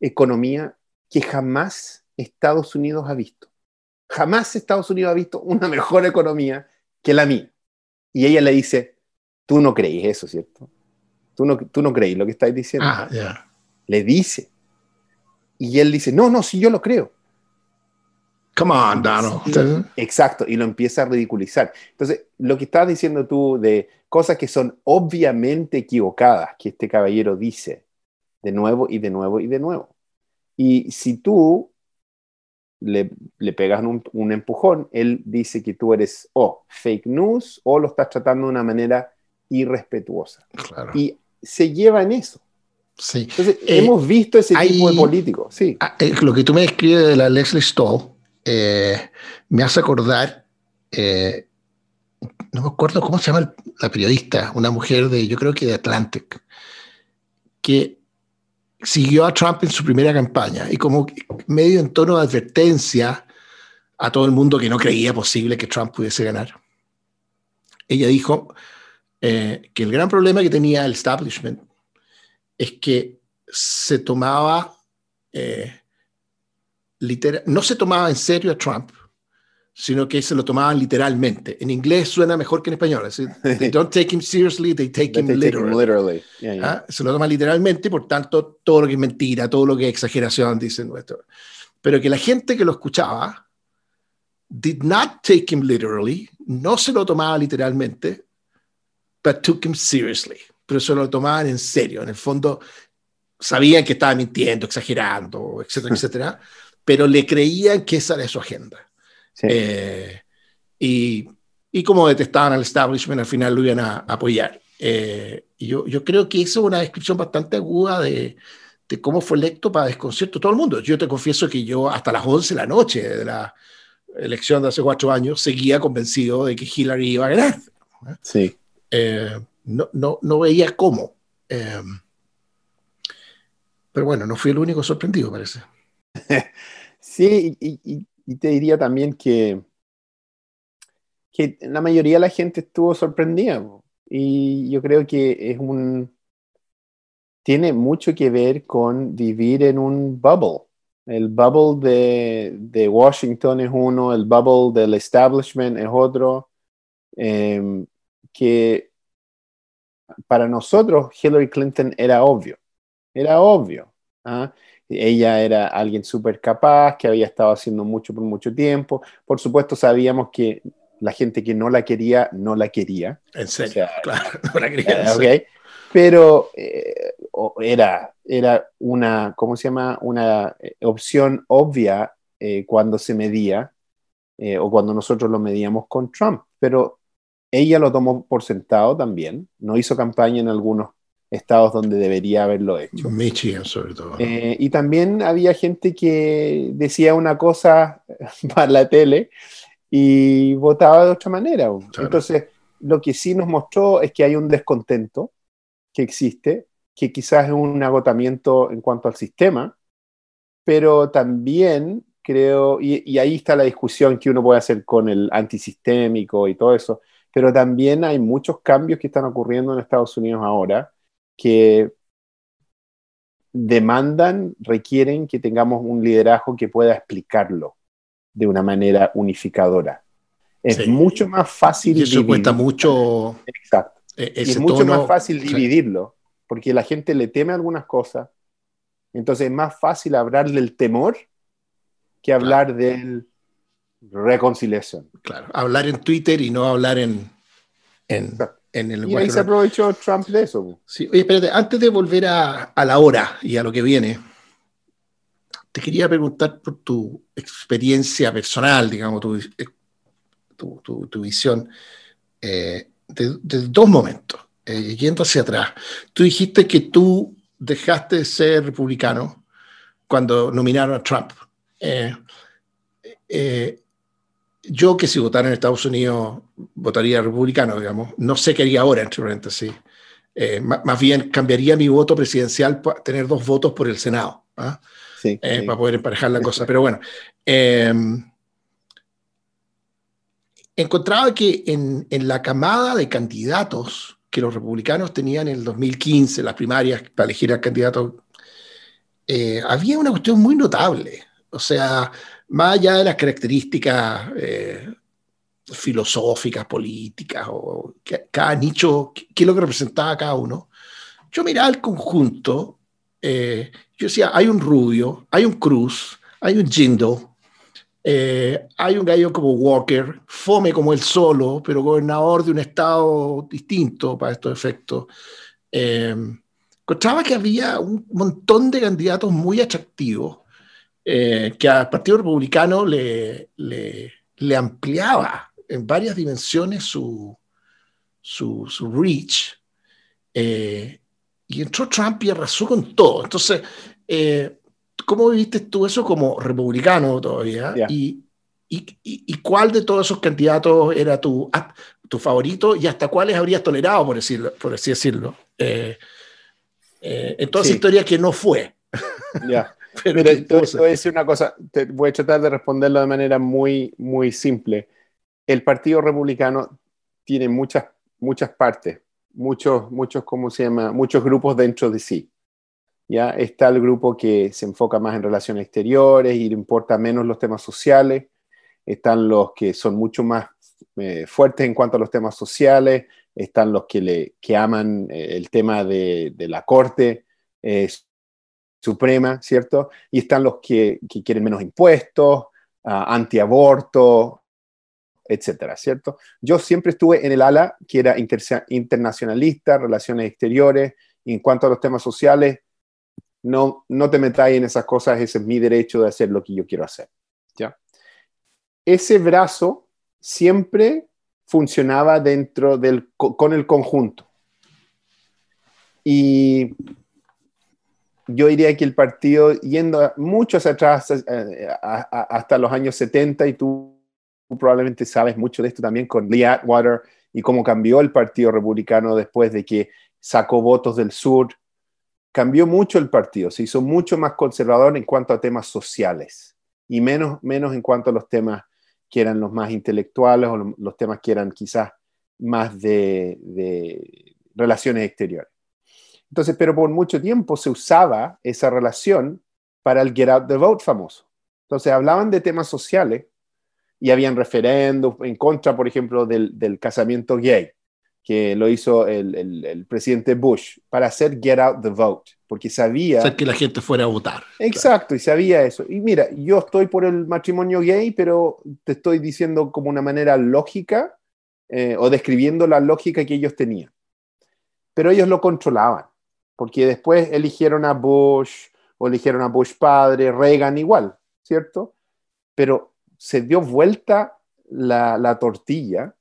economía que jamás Estados Unidos ha visto. Jamás Estados Unidos ha visto una mejor economía que la mía. Y ella le dice, tú no crees eso, ¿cierto? Tú no, tú no crees lo que estáis diciendo.
Ah,
Le dice. Y él dice, no, no, sí, yo lo creo.
Come on, Donald.
exacto, y lo empieza a ridiculizar. Entonces, lo que estás diciendo tú de cosas que son obviamente equivocadas, que este caballero dice de nuevo y de nuevo y de nuevo. Y si tú le, le pegas un, un, empujón, él dice que tú eres o fake news o lo estás tratando de una manera irrespetuosa.
Claro.
Y se lleva en eso.
Sí.
Entonces, eh, hemos visto ese tipo de políticos. Sí.
Ah, eh, lo que tú me describes de la Leslie Stoll eh, me hace acordar, no me acuerdo cómo se llama la periodista, una mujer de, yo creo que de Atlantic, que siguió a Trump en su primera campaña y como medio en tono de advertencia a todo el mundo que no creía posible que Trump pudiese ganar. Ella dijo, eh, que el gran problema que tenía el establishment es que se tomaba, eh, no se tomaba en serio a Trump, sino que se lo tomaban literalmente. En inglés suena mejor que en español. Es they [laughs] don't take him seriously, they take him literally. ¿Ah? Se lo toman literalmente, por tanto, todo lo que es mentira, todo lo que es exageración, dicen nuestro. Pero que la gente que lo escuchaba did not take him literally, no se lo tomaba literalmente, but took him seriously. Pero se lo tomaban en serio. En el fondo, sabían que estaba mintiendo, exagerando, etcétera, etcétera, pero le creían que esa era su agenda. Eh, y, y, como detestaban al establishment, al final lo iban a, apoyar. Eh, y yo, yo creo que eso es una descripción bastante aguda de, de cómo fue electo para desconcierto todo el mundo. Yo te confieso que yo hasta las 11 de la noche de la elección de hace cuatro años seguía convencido de que Hillary iba a ganar.
Sí.
Eh, no, no, no veía cómo. Em, pero bueno, no fui el único sorprendido, parece. [laughs]
sí, y, te diría también que, que la mayoría de la gente estuvo sorprendida. Y yo creo que es un. Tiene mucho que ver con vivir en un bubble. El bubble de, de Washington es uno, el bubble del establishment es otro. Em, que para nosotros Hillary Clinton era obvio, era obvio. ¿ah? Ella era alguien súper capaz, que había estado haciendo mucho por mucho tiempo. Por supuesto, sabíamos que la gente que no la quería, no la quería.
En serio, [laughs] claro, no la quería.
Eh, Pero eh, era, era una, ¿cómo se llama? Una eh, opción obvia cuando se medía o cuando nosotros lo medíamos con Trump. Pero ella lo tomó por sentado también, no hizo campaña en algunos estados donde debería haberlo hecho.
Michigan, sobre todo.
Eh, y también había gente que decía una cosa [laughs] para la tele y votaba de otra manera. Entonces, lo que sí nos mostró es que hay un descontento que existe, que quizás es un agotamiento en cuanto al sistema, pero también creo, y ahí está la discusión que uno puede hacer con el antisistémico y todo eso, pero también hay muchos cambios que están ocurriendo en Estados Unidos ahora que demandan, requieren que tengamos un liderazgo que pueda explicarlo de una manera unificadora. Es mucho más fácil.
Y eso cuesta mucho.
Exacto. E-, es mucho más fácil dividirlo, porque la gente le teme algunas cosas. Entonces es más fácil hablar del temor que hablar del reconciliación.
Claro, hablar en Twitter y no hablar en, en, el
Y ahí se aprovechó Trump de eso.
Sí, oye, espérate, antes de volver a, a, la hora y a lo que viene, te quería preguntar por tu experiencia personal, digamos, tu, eh, tu, tu, visión eh, de, dos momentos, eh, yendo hacia atrás. Tú dijiste que tú dejaste de ser republicano cuando nominaron a Trump. Eh, yo que si votara en Estados Unidos votaría republicano, digamos, no sé qué haría ahora, entre paréntesis. Eh, más, bien cambiaría mi voto presidencial para tener dos votos por el Senado, ¿ah? eh, para poder emparejar la cosa. [laughs] Pero bueno, em, encontraba que en, en, la camada de candidatos que los republicanos tenían en el 2015, las primarias para elegir al candidato, eh, había una cuestión muy notable. O sea, más allá de las características eh, filosóficas, políticas, o cada nicho, qué, es lo que representaba cada uno, yo miraba el conjunto, eh, yo decía, hay un Rubio, hay un Cruz, hay un Jindal, eh, hay un gallo como Walker, fome como él solo, pero gobernador de un estado distinto para estos efectos. encontraba que había un montón de candidatos muy atractivos eh, que al Partido Republicano le, le, ampliaba en varias dimensiones su, su, su reach. Eh, y entró Trump y arrasó con todo. Entonces, eh, ¿cómo viste tú eso como republicano todavía? Y, y, y, cuál de todos esos candidatos era tu, ah, tu favorito y hasta cuáles habrías tolerado, por, decirlo, por así decirlo? en toda esa historia que no fue.
Ya. Pero te, voy a decir una cosa, te voy a tratar de responderlo de manera muy, muy simple. El Partido Republicano tiene muchas, muchas partes, muchos, muchos, ¿cómo se llama? Muchos grupos dentro de sí. ¿ya? Está el grupo que se enfoca más en relaciones exteriores y le importa menos los temas sociales. Están los que son mucho más eh, fuertes en cuanto a los temas sociales. Están los que, le, que aman eh, el tema de, de la corte. Eh, Suprema, ¿cierto? Y están los que, quieren menos impuestos, ah, antiaborto, etcétera, ¿cierto? Yo siempre estuve en el ala que era internacionalista, relaciones exteriores, en cuanto a los temas sociales, no, no te metáis en esas cosas, ese es mi derecho de hacer lo que yo quiero hacer, ¿ya? Ese brazo siempre funcionaba dentro del, con el conjunto. Y yo diría que el partido, yendo mucho hacia atrás, eh, hasta los años 70, y tú, probablemente sabes mucho de esto también con Lee Atwater y cómo cambió el Partido Republicano después de que sacó votos del sur. Cambió mucho el partido, se hizo mucho más conservador en cuanto a temas sociales y menos, menos en cuanto a los temas que eran los más intelectuales o los temas que eran quizás más de, de relaciones exteriores. Entonces, pero por mucho tiempo se usaba esa relación para el Get Out the Vote famoso. Entonces, hablaban de temas sociales y habían referendos en contra, por ejemplo, del, del casamiento gay, que lo hizo el, el, presidente Bush para hacer Get Out the Vote, porque sabía...
Hacer que la gente fuera a votar.
Exacto, y sabía eso. Y mira, yo estoy por el matrimonio gay, pero te estoy diciendo como una manera lógica eh, o describiendo la lógica que ellos tenían. Pero ellos lo controlaban porque después eligieron a Bush o eligieron a Bush padre, Reagan igual, ¿cierto? Pero se dio vuelta la, tortilla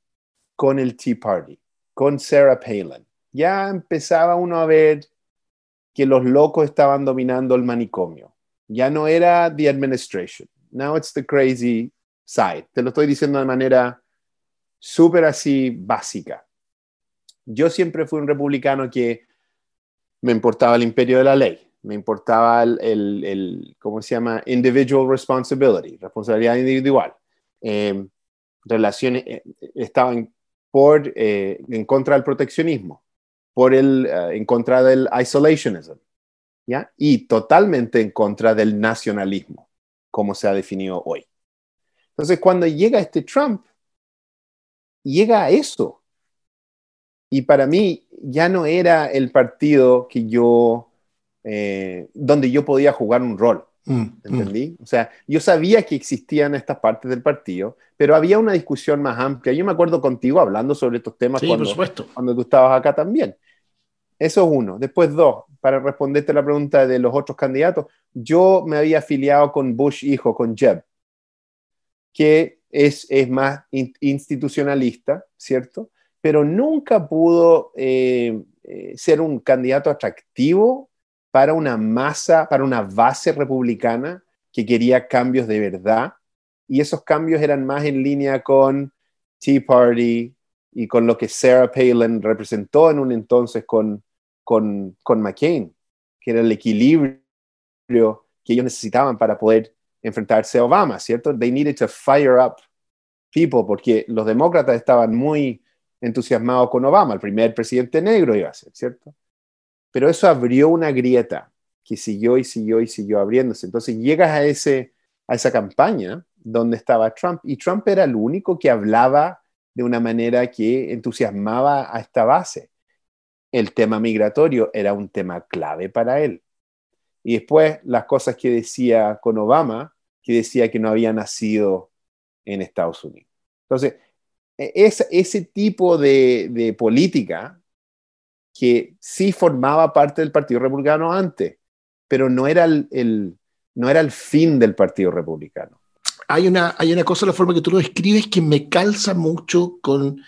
con el Tea Party, con Sarah Palin. Ya empezaba uno a ver que los locos estaban dominando el manicomio. Ya no era the administration. Now it's the crazy side. Te lo estoy diciendo de manera súper así básica. Yo siempre fui un republicano que me importaba el imperio de la ley, me importaba el, el, ¿cómo se llama? Individual responsibility, responsabilidad individual. Eh, relaciones, eh, estaban por, eh, en contra del proteccionismo, por el, en contra del isolationism, ¿ya? Y totalmente en contra del nacionalismo, como se ha definido hoy. Entonces, cuando llega este Trump, llega a eso, y para mí ya no era el partido que yo, eh, donde yo podía jugar un rol. Mm, mm. ¿Entendí? O sea, yo sabía que existían estas partes del partido, pero había una discusión más amplia. Yo me acuerdo contigo hablando sobre estos temas cuando, cuando tú estabas acá también. Eso es uno. Después dos, para responderte la pregunta de los otros candidatos, yo me había afiliado con Bush hijo, con Jeb, que es, es más institucionalista, ¿cierto? Pero nunca pudo eh, eh, ser un candidato atractivo para una masa, para una base republicana que quería cambios de verdad. Y esos cambios eran más en línea con Tea Party y con lo que Sarah Palin representó en un entonces con, con, con McCain, que era el equilibrio que ellos necesitaban para poder enfrentarse a Obama, ¿cierto? They needed to fire up people porque los demócratas estaban muy entusiasmado con Obama, el primer presidente negro iba a ser, ¿cierto? Pero eso abrió una grieta que siguió y siguió y siguió abriéndose. Entonces llegas a, ese, a esa campaña donde estaba Trump y Trump era el único que hablaba de una manera que entusiasmaba a esta base. El tema migratorio era un tema clave para él. Y después las cosas que decía con Obama, que decía que no había nacido en Estados Unidos. Entonces, es, ese tipo de, política que sí formaba parte del Partido Republicano antes, pero no era el, no era el fin del Partido Republicano.
Hay una, hay una cosa, la forma que tú lo describes, que me calza mucho con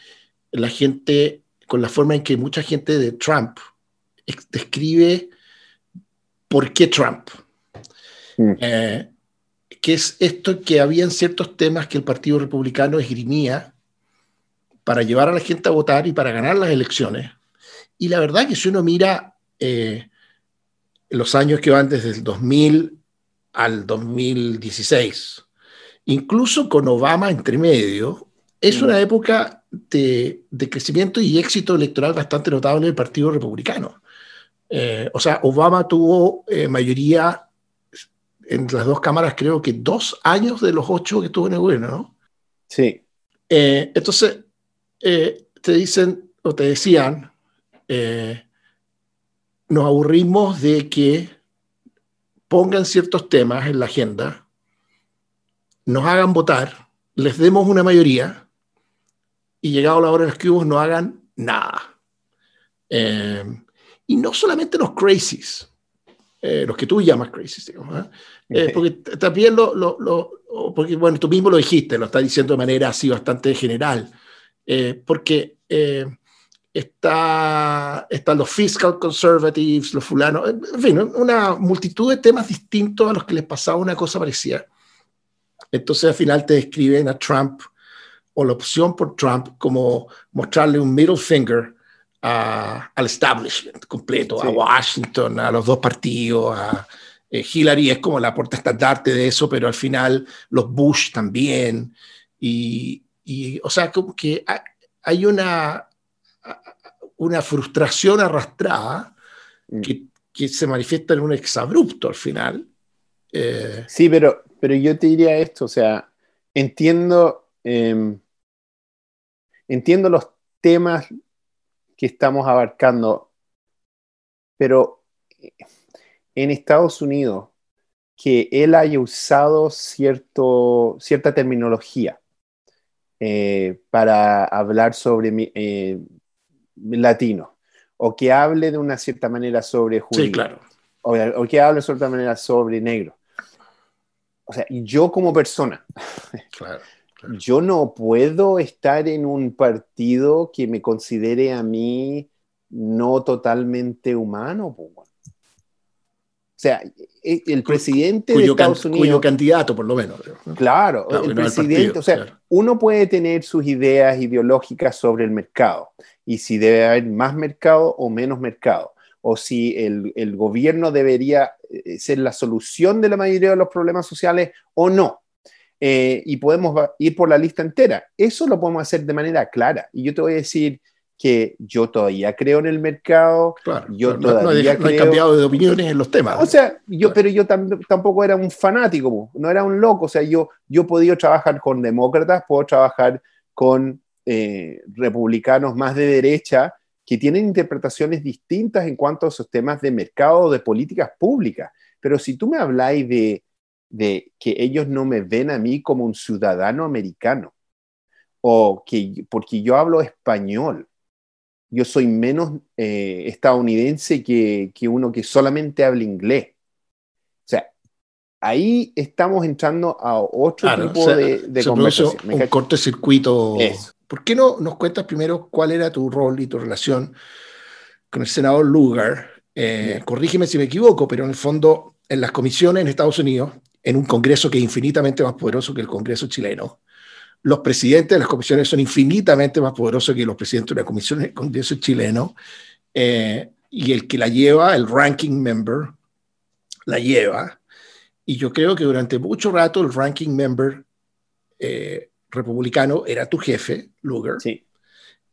la gente, con la forma en que mucha gente de Trump describe por qué Trump. Mm. Eh, que es esto que habían ciertos temas que el Partido Republicano esgrimía para llevar a la gente a votar y para ganar las elecciones. Y la verdad que si uno mira eh, los años que van desde el 2000 al 2016, incluso con Obama entre medio, es una época de, crecimiento y éxito electoral bastante notable del Partido Republicano. Eh, o sea, Obama tuvo eh, mayoría en las dos cámaras, creo que dos años de los ocho que tuvo en el gobierno, ¿no?
Sí.
entonces, eh, te dicen o te decían, eh, nos aburrimos de que pongan ciertos temas en la agenda, nos hagan votar, les demos una mayoría y llegado la hora de los cubos no hagan nada. Eh, y no solamente los crazies, los que tú llamas crazies, digamos, porque también lo, lo, lo, porque bueno, tú mismo lo dijiste, lo estás diciendo de manera así bastante general. Eh, porque eh, está, están los fiscal conservatives, los fulanos, en fin, una multitud de temas distintos a los que les pasaba una cosa parecida. Entonces al final te describen a Trump o la opción por Trump como mostrarle un middle finger al establishment completo, a Washington, a los dos partidos, a eh, Hillary es como la puerta estandarte de eso, pero al final los Bush también. Y, o sea, como que hay una, una frustración arrastrada mm. que, que, se manifiesta en un exabrupto al final.
Eh, sí, pero, pero yo te diría esto, o sea, entiendo, em, entiendo los temas que estamos abarcando, pero en Estados Unidos, que él haya usado cierto, cierta terminología eh, para hablar sobre eh, latino, o que hable de una cierta manera sobre judío,
claro.
o, o, que hable de cierta manera sobre negro o sea, yo como persona, [laughs] yo no puedo estar en un partido que me considere a mí no totalmente humano. O sea, e, el presidente de Estados Unidos.
Cuyo candidato, por lo menos.
Claro, el presidente. o sea, uno puede tener sus ideas ideológicas sobre el mercado y si debe haber más mercado o menos mercado o si el, gobierno debería eh, ser la solución de la mayoría de los problemas sociales o no. Eh, y podemos ir por la lista entera. Eso lo podemos hacer de manera clara. Y yo te voy a decir que yo todavía creo en el mercado.
Claro, yo todavía no, he cambiado de opiniones en los temas.
O sea, yo, pero yo tampoco era un fanático, no era un loco. O sea, yo, yo he podido trabajar con demócratas, puedo trabajar con eh, republicanos más de derecha, que tienen interpretaciones distintas en cuanto a esos temas de mercado o de políticas públicas. Pero si tú me habláis de, de que ellos no me ven a mí como un ciudadano americano, o que porque yo hablo español, yo soy menos eh, estadounidense que, que, uno que solamente habla inglés. O sea, ahí estamos entrando a otro tipo de, de
conversación. Un cortocircuito. ¿Por qué no nos cuentas primero cuál era tu rol y tu relación con el senador Lugar? Eh, corrígeme si me equivoco, pero en el fondo, en las comisiones en Estados Unidos, en un Congreso que es infinitamente más poderoso que el Congreso chileno, los presidentes de las comisiones son infinitamente más poderosos que los presidentes de la comisión del Congreso chileno, eh, y el que la lleva, el ranking member, la lleva. Y yo creo que durante mucho rato el ranking member eh, republicano era tu jefe, Lugar.
Sí.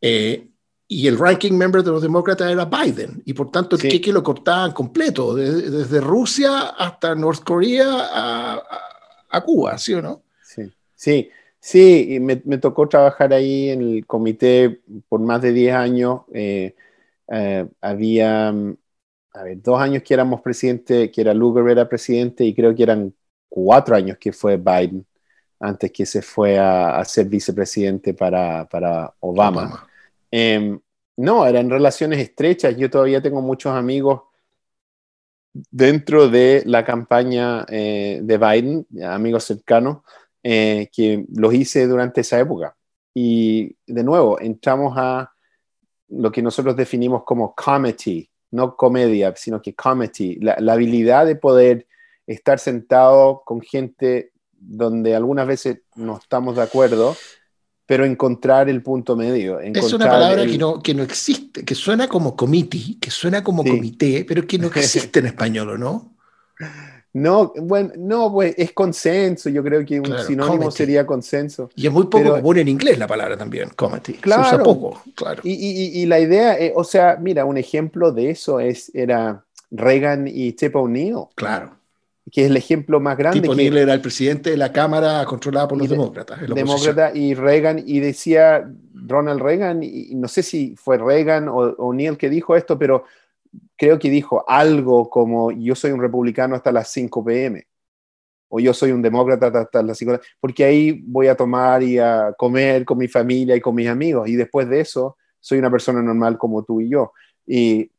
Eh, y el ranking member de los demócratas era Biden. Y por tanto, sí. que lo cortaban completo, desde, Rusia hasta North Korea a, Cuba, ¿sí o no?
Sí, sí. Sí, y me, tocó trabajar ahí en el comité por más de 10 años. Eh, eh, había, a ver, dos años que éramos presidente, que era Lugar era presidente, y creo que eran cuatro años que fue Biden antes que se fue a, ser vicepresidente para, Obama. Em, no, eran relaciones estrechas. Yo todavía tengo muchos amigos dentro de la campaña eh, de Biden, amigos cercanos, eh, que los hice durante esa época. Y de nuevo, entramos a lo que nosotros definimos como comedy, no comedia, sino que comedy, la habilidad de poder estar sentado con gente donde algunas veces no estamos de acuerdo, pero encontrar el punto medio.
Es una palabra que, no, que no existe, que suena como committee, que suena como comité, pero que no existe en [laughs] español, ¿o no?
No, bueno, no, pues es consenso. Yo creo que un sinónimo sería consenso.
Y es muy poco común en inglés la palabra también, committee.
Claro.
Se usa
poco, claro. Y, la idea, o sea, mira, un ejemplo de eso es, era Reagan y Tip O'Neill.
Claro
que es el ejemplo más grande.
Tipo Neil era el presidente de la Cámara controlada por los demócratas.
Demócrata y Reagan, y decía Ronald Reagan, y no sé si fue Reagan o, Neil que dijo esto, pero creo que dijo algo como yo soy un republicano hasta las 5 pm, o yo soy un demócrata hasta las 5 porque ahí voy a tomar y a comer con mi familia y con mis amigos, y después de eso soy una persona normal como tú y yo. Y,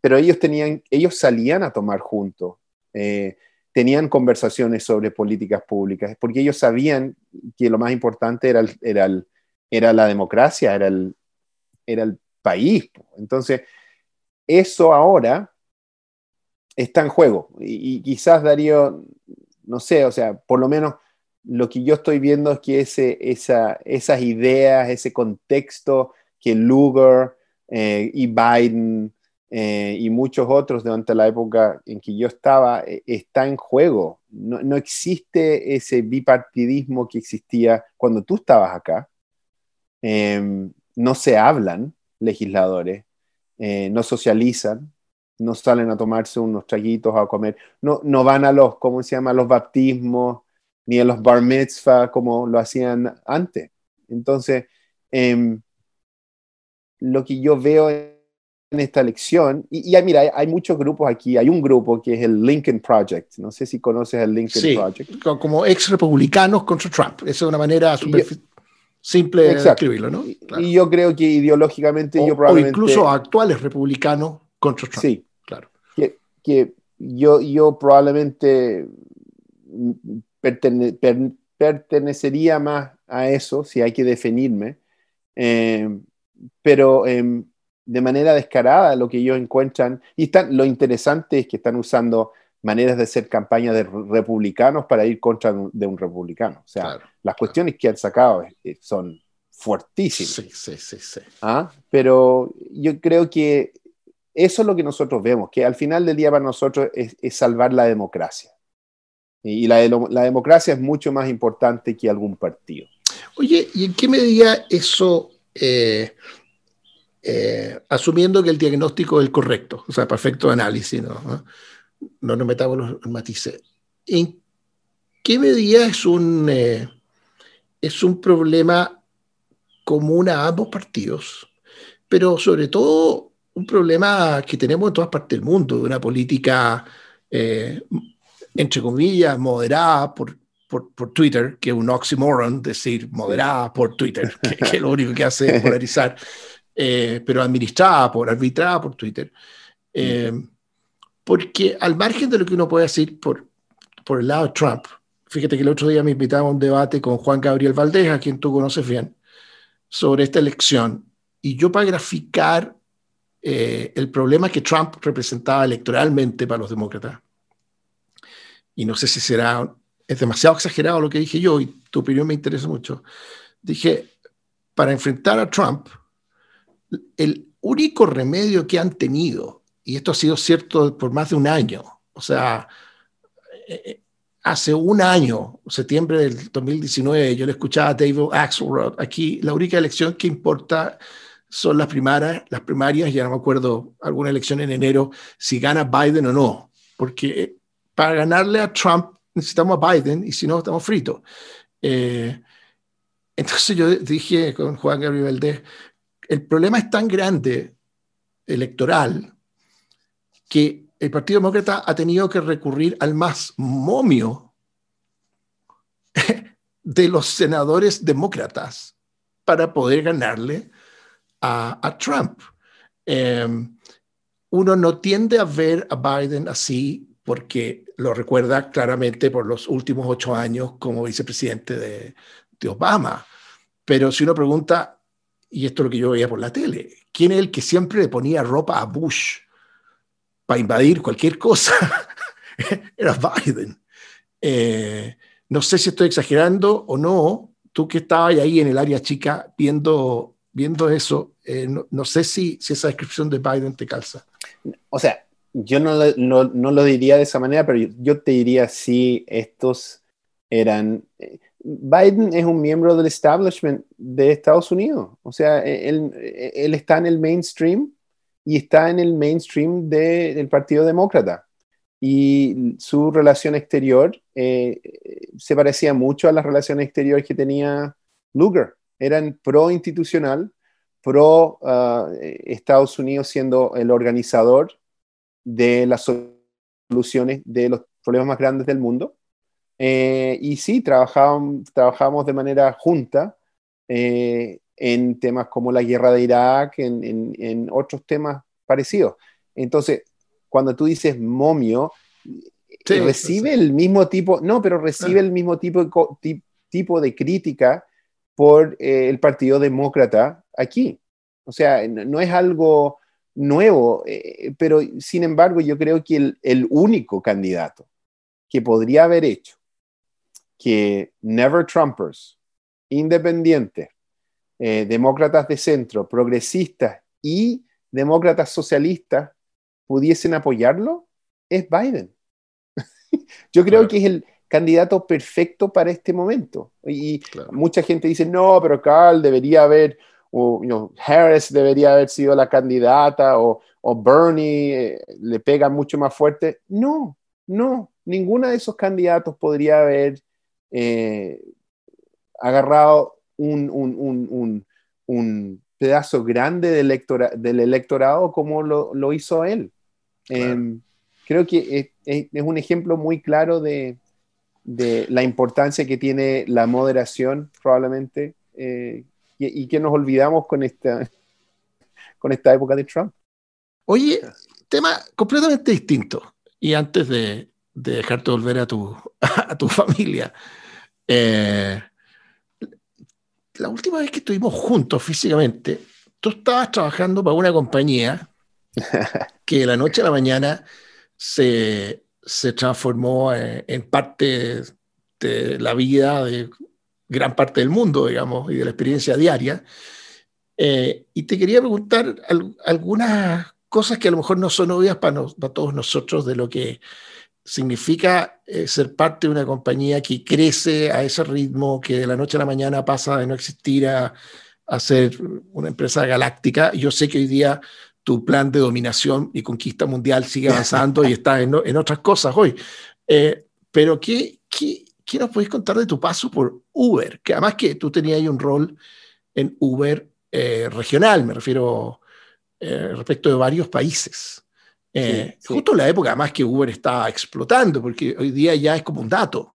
pero ellos tenían, ellos salían a tomar juntos. Eh, tenían conversaciones sobre políticas públicas, porque ellos sabían que lo más importante era, era, era la democracia, era el, era el país. Entonces, eso ahora está en juego. Y, quizás Darío, no sé, o sea, por lo menos lo que yo estoy viendo es que ese, esa, esas ideas, ese contexto que Lugar eh, y Biden eh, y muchos otros durante la época en que yo estaba, eh, está en juego. No, no, existe ese bipartidismo que existía cuando tú estabas acá. Em, no se hablan legisladores, no socializan, no salen a tomarse unos traguitos a comer, no, no van a los, ¿cómo se llama?, los baptismos, ni a los bar mitzvah como lo hacían antes. Entonces, em, lo que yo veo en esta elección, y, mira, hay, muchos grupos aquí, hay un grupo que es el Lincoln Project, no sé si conoces el Lincoln
sí,
Project.
Como ex republicanos contra Trump, esa es una manera simple escribirlo, ¿no?
Y yo creo que ideológicamente yo probablemente...
O incluso actuales republicanos contra Trump.
Sí, claro. Que, que yo, yo probablemente pertenecería más a eso, si hay que definirme, eh, pero em, de manera descarada lo que ellos encuentran, y están, lo interesante es que están usando maneras de hacer campaña de republicanos para ir contra de un republicano. O sea, las cuestiones que han sacado son fuertísimas.
Sí, sí, sí, sí.
¿Ah? Pero yo creo que eso es lo que nosotros vemos, que al final del día para nosotros es, es salvar la democracia. Y la, la, democracia es mucho más importante que algún partido.
Oye, ¿y en qué medida eso, eh, eh, asumiendo que el diagnóstico es el correcto, o sea, perfecto análisis, no, no nos metamos los matices, ¿en qué medida es un, eh, es un problema común a ambos partidos, pero sobre todo un problema que tenemos en todas partes del mundo, de una política entre comillas, moderada por, por, por, Twitter, que es un oxymoron decir moderada por Twitter, que, que lo único que hace es polarizar, eh, pero administrada por, arbitrada por Twitter. Eh, porque al margen de lo que uno puede decir por, por el lado de Trump, fíjate que el otro día me invitaba a un debate con Juan Gabriel Valdez, a quien tú conoces bien, sobre esta elección. Y yo para graficar eh, el problema que Trump representaba electoralmente para los demócratas, y no sé si será, es demasiado exagerado lo que dije yo y tu opinión me interesa mucho, dije, para enfrentar a Trump, el único remedio que han tenido, y esto ha sido cierto por más de un año, o sea, eh, eh, hace un año, septiembre del 2019, yo le escuchaba a David Axelrod, aquí la única elección que importa son las primarias, las primarias, ya no me acuerdo, alguna elección en enero, si gana Biden o no, porque para ganarle a Trump necesitamos a Biden y si no, estamos fritos. Eh, entonces yo dije con Juan Gabriel Valdés, el problema es tan grande electoral que el Partido Demócrata ha tenido que recurrir al más momio de los senadores demócratas para poder ganarle a, Trump. Eh, uno no tiende a ver a Biden así porque lo recuerda claramente por los últimos ocho años como vicepresidente de, Obama. Pero si uno pregunta, y esto es lo que yo veía por la tele, ¿quién es el que siempre le ponía ropa a Bush para invadir cualquier cosa? [laughs] Era Biden. Eh, no sé si estoy exagerando o no. Tú que estabas ahí en el área chica viendo, viendo eso, eh, no, no, sé si, si esa descripción de Biden te calza.
O sea, yo no, no, lo diría de esa manera, pero yo, te diría si estos eran... Eh, Biden es un miembro del establishment de Estados Unidos, o sea, él, él está en el mainstream y está en el mainstream del Partido Demócrata. Y su relación exterior eh, se parecía mucho a las relaciones exteriores que tenía Lugar. Eran pro-institucional, pro ah, Estados Unidos siendo el organizador de las soluciones de los problemas más grandes del mundo. Eh, y sí, trabajamos, trabajamos de manera junta eh, en temas como la guerra de Irak, en, en, otros temas parecidos. Entonces, cuando tú dices momio, recibe el mismo tipo, no, pero recibe el mismo tipo, tipo de crítica por eh, el Partido Demócrata aquí. O sea, no es algo nuevo, eh, pero sin embargo yo creo que el, único candidato que podría haber hecho que Never Trumpers, independientes, eh, demócratas de centro, progresistas y demócratas socialistas pudiesen apoyarlo, es Biden. [laughs] Yo creo que es el candidato perfecto para este momento. Y mucha gente dice, no, pero Carl debería haber, o Harris debería haber sido la candidata, o, Bernie eh, le pega mucho más fuerte. No, no, ninguna de esos candidatos podría haber eh, agarrado un, pedazo grande del, del electorado como lo, hizo él. Em, creo que es, un ejemplo muy claro de, la importancia que tiene la moderación, probablemente, eh, y, que nos olvidamos con esta, con esta época de Trump.
Oye, tema completamente distinto. Y antes de, dejarte volver a tu, [laughs] a tu familia, eh, la última vez que estuvimos juntos físicamente, tú estabas trabajando para una compañía [laughs] que de la noche a la mañana se, se transformó eh, en, parte de la vida de gran parte del mundo, digamos, y de la experiencia diaria. Eh, y te quería preguntar algunas cosas que a lo mejor no son obvias para, para todos nosotros de lo que significa eh, ser parte de una compañía que crece a ese ritmo, que de la noche a la mañana pasa de no existir a, ser una empresa galáctica. Yo sé que hoy día tu plan de dominación y conquista mundial sigue avanzando y está en, otras cosas hoy. Eh, pero ¿qué, qué, qué nos podéis contar de tu paso por Uber? Que además que tú tenías ahí un rol en Uber eh, regional, me refiero respecto de varios países. Eh, justo en la época además que Uber está explotando, porque hoy día ya es como un dato.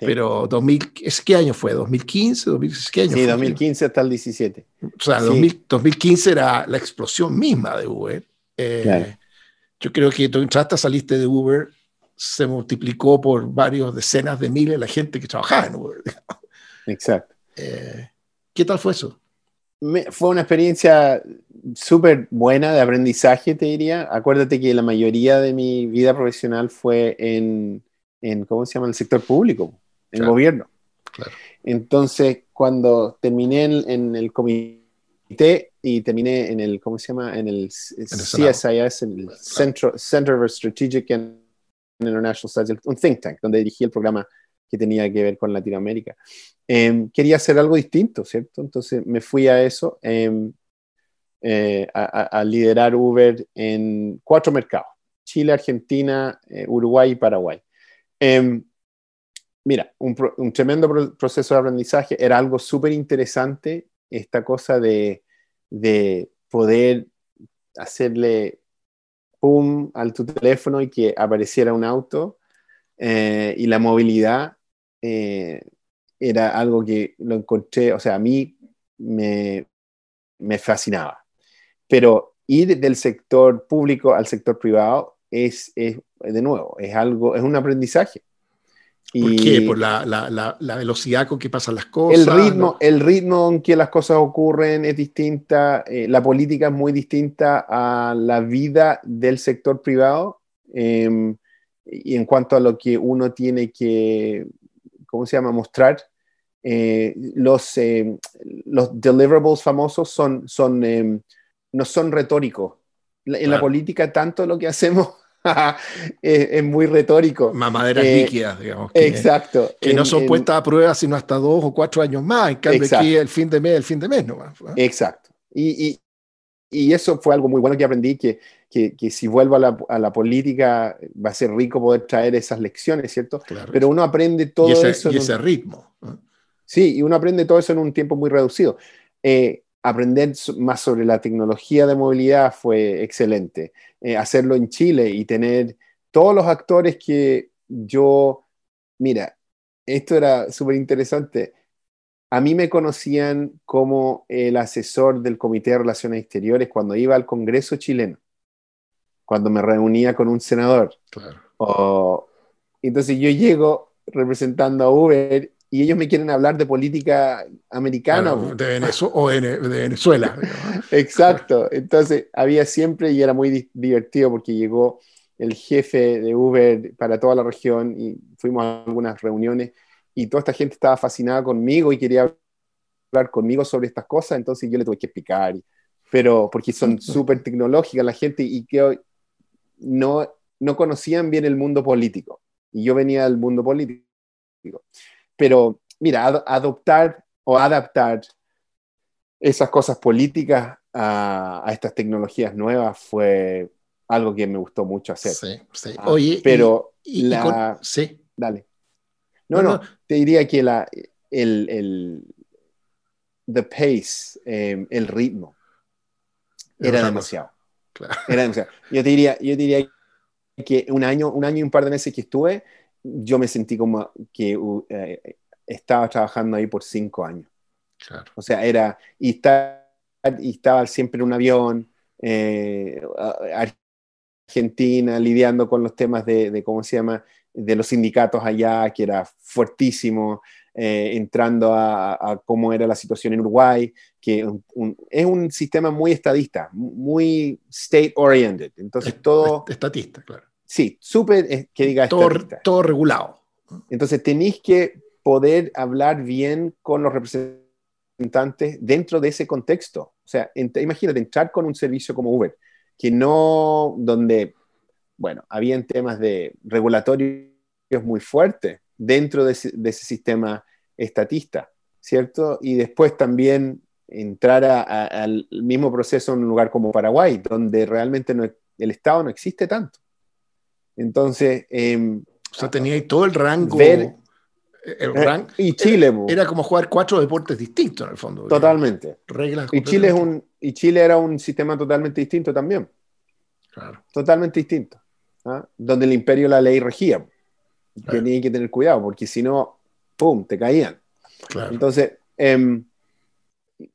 Pero 2000, ¿qué año fue? ¿2015? ¿Qué año
sí, 2015 hasta el 17.
O sea, 2015 era la explosión misma de Uber. Eh, yo creo que tú entraste, saliste de Uber, se multiplicó por varios decenas de miles la gente que trabajaba en Uber. [laughs]
Exacto.
Eh, ¿Qué tal fue eso?
fue una experiencia súper buena de aprendizaje, te diría. Acuérdate que la mayoría de mi vida profesional fue en, en ¿cómo se llama?, en el sector público, en el gobierno. Entonces, cuando terminé en, el comité y terminé en el, ¿cómo se llama?, en el, CSIS, en el Center, of Strategic and International Studies, un think tank, donde dirigí el programa que tenía que ver con Latinoamérica. Em, quería hacer algo distinto, ¿cierto? Entonces me fui a eso, em, eh, a, liderar Uber en cuatro mercados, Chile, Argentina, eh, Uruguay y Paraguay. Em, mira, un, tremendo proceso de aprendizaje, era algo súper interesante esta cosa de, de poder hacerle pum al tu teléfono y que apareciera un auto eh, y la movilidad eh, era algo que lo encontré, o sea, a mí me, me fascinaba. Pero ir del sector público al sector privado es, es, de nuevo, es algo, es un aprendizaje.
¿Por qué? Por la, la, la, velocidad con que pasan las cosas.
El ritmo, el ritmo en que las cosas ocurren es distinta, eh, la política es muy distinta a la vida del sector privado em, y en cuanto a lo que uno tiene que ¿cómo se llama? Mostrar. Eh, los, eh, los deliverables famosos son, son, eh, no son retóricos. En la política tanto lo que hacemos [laughs] es, muy retórico.
Mamaderas líquidas, digamos.
exacto.
Que no son puestas a prueba sino hasta dos o cuatro años más. En cambio aquí el fin de mes, el fin de mes nomás.
Exacto. Y, y, y, eso fue algo muy bueno que aprendí, que que, si vuelvo a la, a la, política va a ser rico poder traer esas lecciones, ¿cierto? Pero uno aprende todo eso.
Y ese ritmo.
Sí, y uno aprende todo eso en un tiempo muy reducido. Eh, aprender más sobre la tecnología de movilidad fue excelente. Eh, hacerlo en Chile y tener todos los actores que yo, mira, esto era súper interesante. A mí me conocían como el asesor del Comité de Relaciones Exteriores cuando iba al Congreso chileno cuando me reunía con un senador. Claro. entonces yo llego representando a Uber y ellos me quieren hablar de política americana.
de Venezuela, o de Venezuela.
Exacto. Entonces había siempre, y era muy divertido porque llegó el jefe de Uber para toda la región y fuimos a algunas reuniones y toda esta gente estaba fascinada conmigo y quería hablar conmigo sobre estas cosas, entonces yo le tuve que explicar, pero porque son [laughs] súper tecnológicas la gente y que no, no conocían bien el mundo político. Y yo venía del mundo político. Pero mira, adoptar o adaptar esas cosas políticas a, estas tecnologías nuevas fue algo que me gustó mucho hacer.
Sí, sí. Ah, Oye,
pero sí. Dale. No, no, te diría que la, el, el the pace, em, el ritmo, era demasiado. Era demasiado. Yo te diría, yo diría que un año, un año y un par de meses que estuve, yo me sentí como que eh, estaba trabajando ahí por cinco años. O sea, era, y, está, y estaba siempre en un avión, eh, Argentina, lidiando con los temas de, de, ¿cómo se llama?, de los sindicatos allá, que era fuertísimo, eh, entrando a, cómo era la situación en Uruguay, que es un sistema muy estadista, muy state-oriented. Entonces todo...
Estatista, claro.
Sí, súper, que diga
todo, todo regulado.
Entonces tenéis que poder hablar bien con los representantes dentro de ese contexto. O sea, imagínate entrar con un servicio como Uber, que no, donde, bueno, habían temas de regulatorios muy fuertes dentro de ese, sistema estatista, ¿cierto? Y después también entrar al mismo proceso en un lugar como Paraguay, donde realmente el Estado no existe tanto. Entonces...
Em, o sea, tenía todo el rango
el eh, y Chile
era, como jugar cuatro deportes distintos en el fondo.
Totalmente. Reglas y Chile, es un, y Chile era un sistema totalmente distinto también. Claro. Totalmente distinto. ¿ah? Donde el imperio la ley regía. Tenía que tener cuidado, porque si no, ¡pum!, te caían. Entonces, em,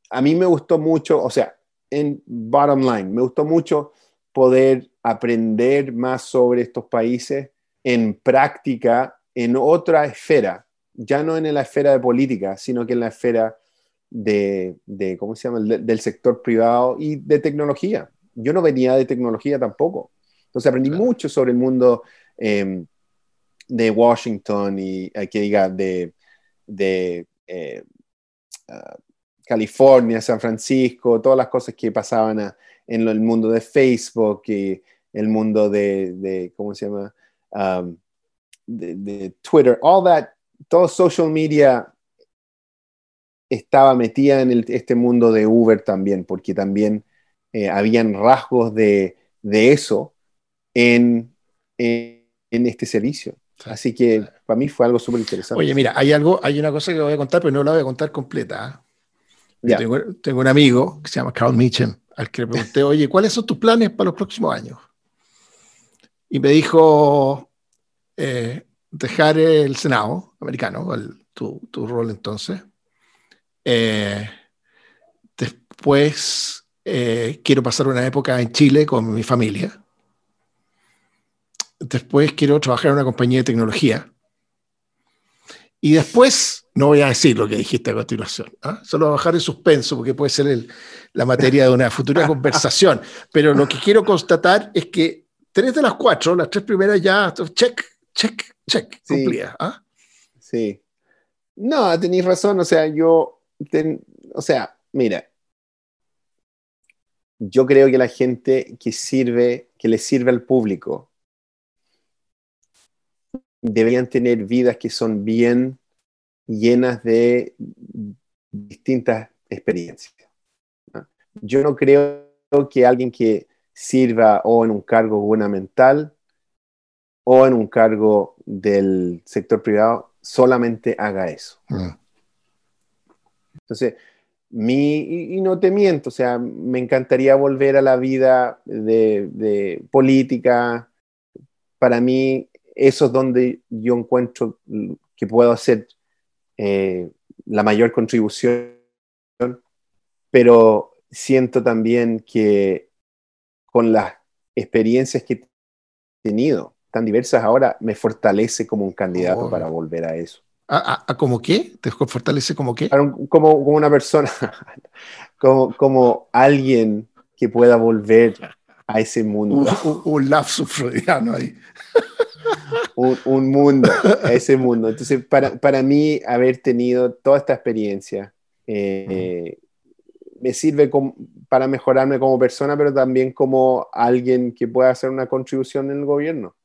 a mí me gustó mucho, o sea, en bottom line, me gustó mucho poder aprender más sobre estos países en práctica en otra esfera, ya no en la esfera de política, sino que en la esfera de, ¿cómo se llama?, del sector privado y de tecnología. Yo no venía de tecnología tampoco. Entonces aprendí mucho sobre el mundo em, de Washington y, que diga, de, de eh, ah, California, San Francisco, todas las cosas que pasaban en el mundo de Facebook y el mundo de, ¿cómo se llama? de, Twitter, all that todo social media estaba metida en este mundo de Uber también, porque también eh, habían rasgos de, eso en, este servicio. Así que para mí fue algo súper interesante.
Oye, mira, hay algo, hay una cosa que voy a contar, pero no la voy a contar completa. ¿ah? Tengo, tengo, un amigo que se llama Carl Mitchell, al que le pregunté, oye, ¿cuáles son tus planes para los próximos años? Y me dijo, eh, dejar el Senado americano, tu, rol entonces. Eh, después eh, quiero pasar una época en Chile con mi familia. Después quiero trabajar en una compañía de tecnología. Y después, no voy a decir lo que dijiste a continuación, ¿ah? solo bajar el suspenso porque puede ser la materia de una futura [laughs] conversación. Pero lo que quiero constatar es que tres de las cuatro, las tres primeras ya, check, check, check, sí. ¿ah?
Sí. No, tenéis razón, o sea, yo, o sea, mira, yo creo que la gente que sirve, que le sirve al público, deberían tener vidas que son bien llenas de distintas experiencias. Yo no creo que alguien que sirva o en un cargo gubernamental o en un cargo del sector privado solamente haga eso. Mm. Entonces, mi, y, no te miento, o sea, me encantaría volver a la vida de, política. Para mí, eso es donde yo encuentro que puedo hacer eh, la mayor contribución, pero siento también que con las experiencias que he tenido, tan diversas ahora me fortalece como un candidato para volver a eso.
¿A, a, como qué? ¿Te fortalece como qué?
Como, como una persona, [laughs] como, como alguien que pueda volver a ese mundo.
Un, lapso freudiano ahí. [laughs]
un, mundo, ese mundo. Entonces, para, para, mí, haber tenido toda esta experiencia eh, me sirve para mejorarme como persona, pero también como alguien que pueda hacer una contribución en el gobierno.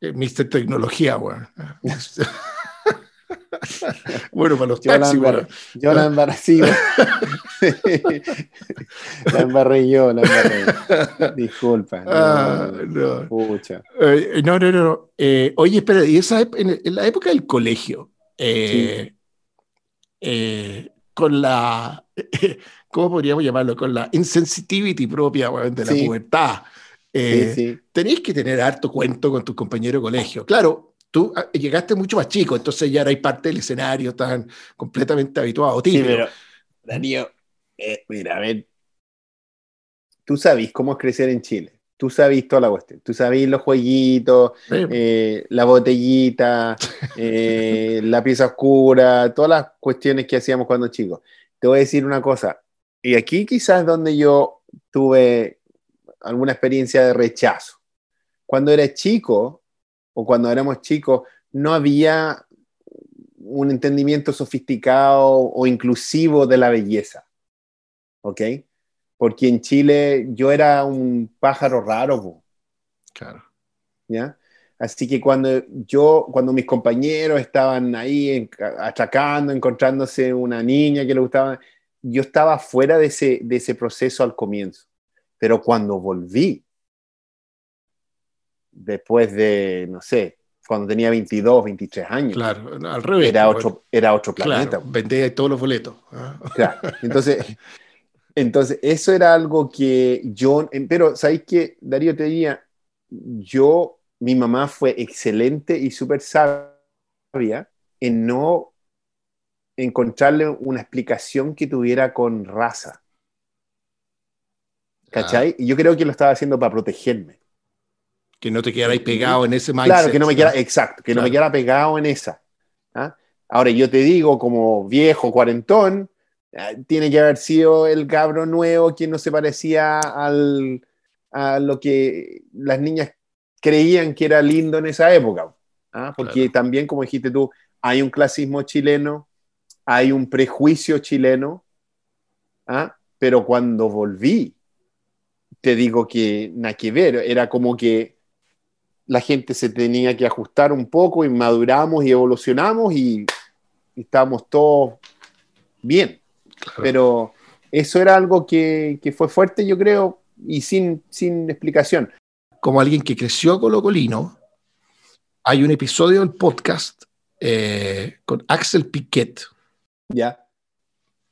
Eh, Mister Tecnología, güey. [laughs] [laughs] bueno, para los
yo
taxis,
la Yo la embarré, la embarré yo, la embarré. Disculpa. No,
ah, no. Eh, no, no, no. Eh, oye, espera, y esa, en, la época del colegio, eh, con la, [laughs] ¿cómo podríamos llamarlo? Con la insensitivity propia de la pubertad. Tenéis que tener harto cuento con tus compañeros de colegio. Claro, tú ah, llegaste mucho más chico, entonces ya erais parte del escenario, estaban completamente habituados.
Sí, pero, Darío, eh, mira, a ver, tú sabes cómo es crecer en Chile. Tú sabes toda la cuestión. Tú sabes los jueguitos, eh, la botellita, [laughs] eh, la pieza oscura, todas las cuestiones que hacíamos cuando chicos. Te voy a decir una cosa. Y aquí quizás donde yo tuve alguna experiencia de rechazo. Cuando era chico, o cuando éramos chicos, no había un entendimiento sofisticado o inclusivo de la belleza. ¿Ok? Porque en Chile yo era un pájaro raro.
Claro.
¿Ya? Así que cuando yo, cuando mis compañeros estaban ahí achacando, encontrándose una niña que le gustaba, yo estaba fuera de ese, de ese proceso al comienzo. Pero cuando volví, después de, no sé, cuando tenía 22, 23 años.
Claro, al revés.
Era otro, era otro planeta.
Claro, vendía todos los boletos.
¿ah? [laughs] Claro, entonces, entonces eso era algo que yo, pero ¿sabéis qué, Darío? Te diría, yo, mi mamá fue excelente y súper sabia en no encontrarle una explicación que tuviera con raza. ¿Cachai? Y yo creo que lo estaba haciendo para protegerme.
Que no te quedarais pegado en ese mindset.
Claro, que no me quedara, exacto, que no me quedara pegado en esa. ¿ah? Ahora, yo te digo, como viejo, cuarentón, ah, tiene que haber sido el cabro nuevo quien no se parecía al, a lo que las niñas creían que era lindo en esa época. ¿ah? Porque también, como dijiste tú, hay un clasismo chileno, hay un prejuicio chileno, pero cuando volví, te digo que nada que ver, era como que la gente se tenía que ajustar un poco y maduramos y evolucionamos y, estábamos todos bien. Pero eso era algo que, fue fuerte, yo creo, y sin, sin explicación.
Como alguien que creció con Colino, hay un episodio del podcast eh, con Axel Piquet.
Ya.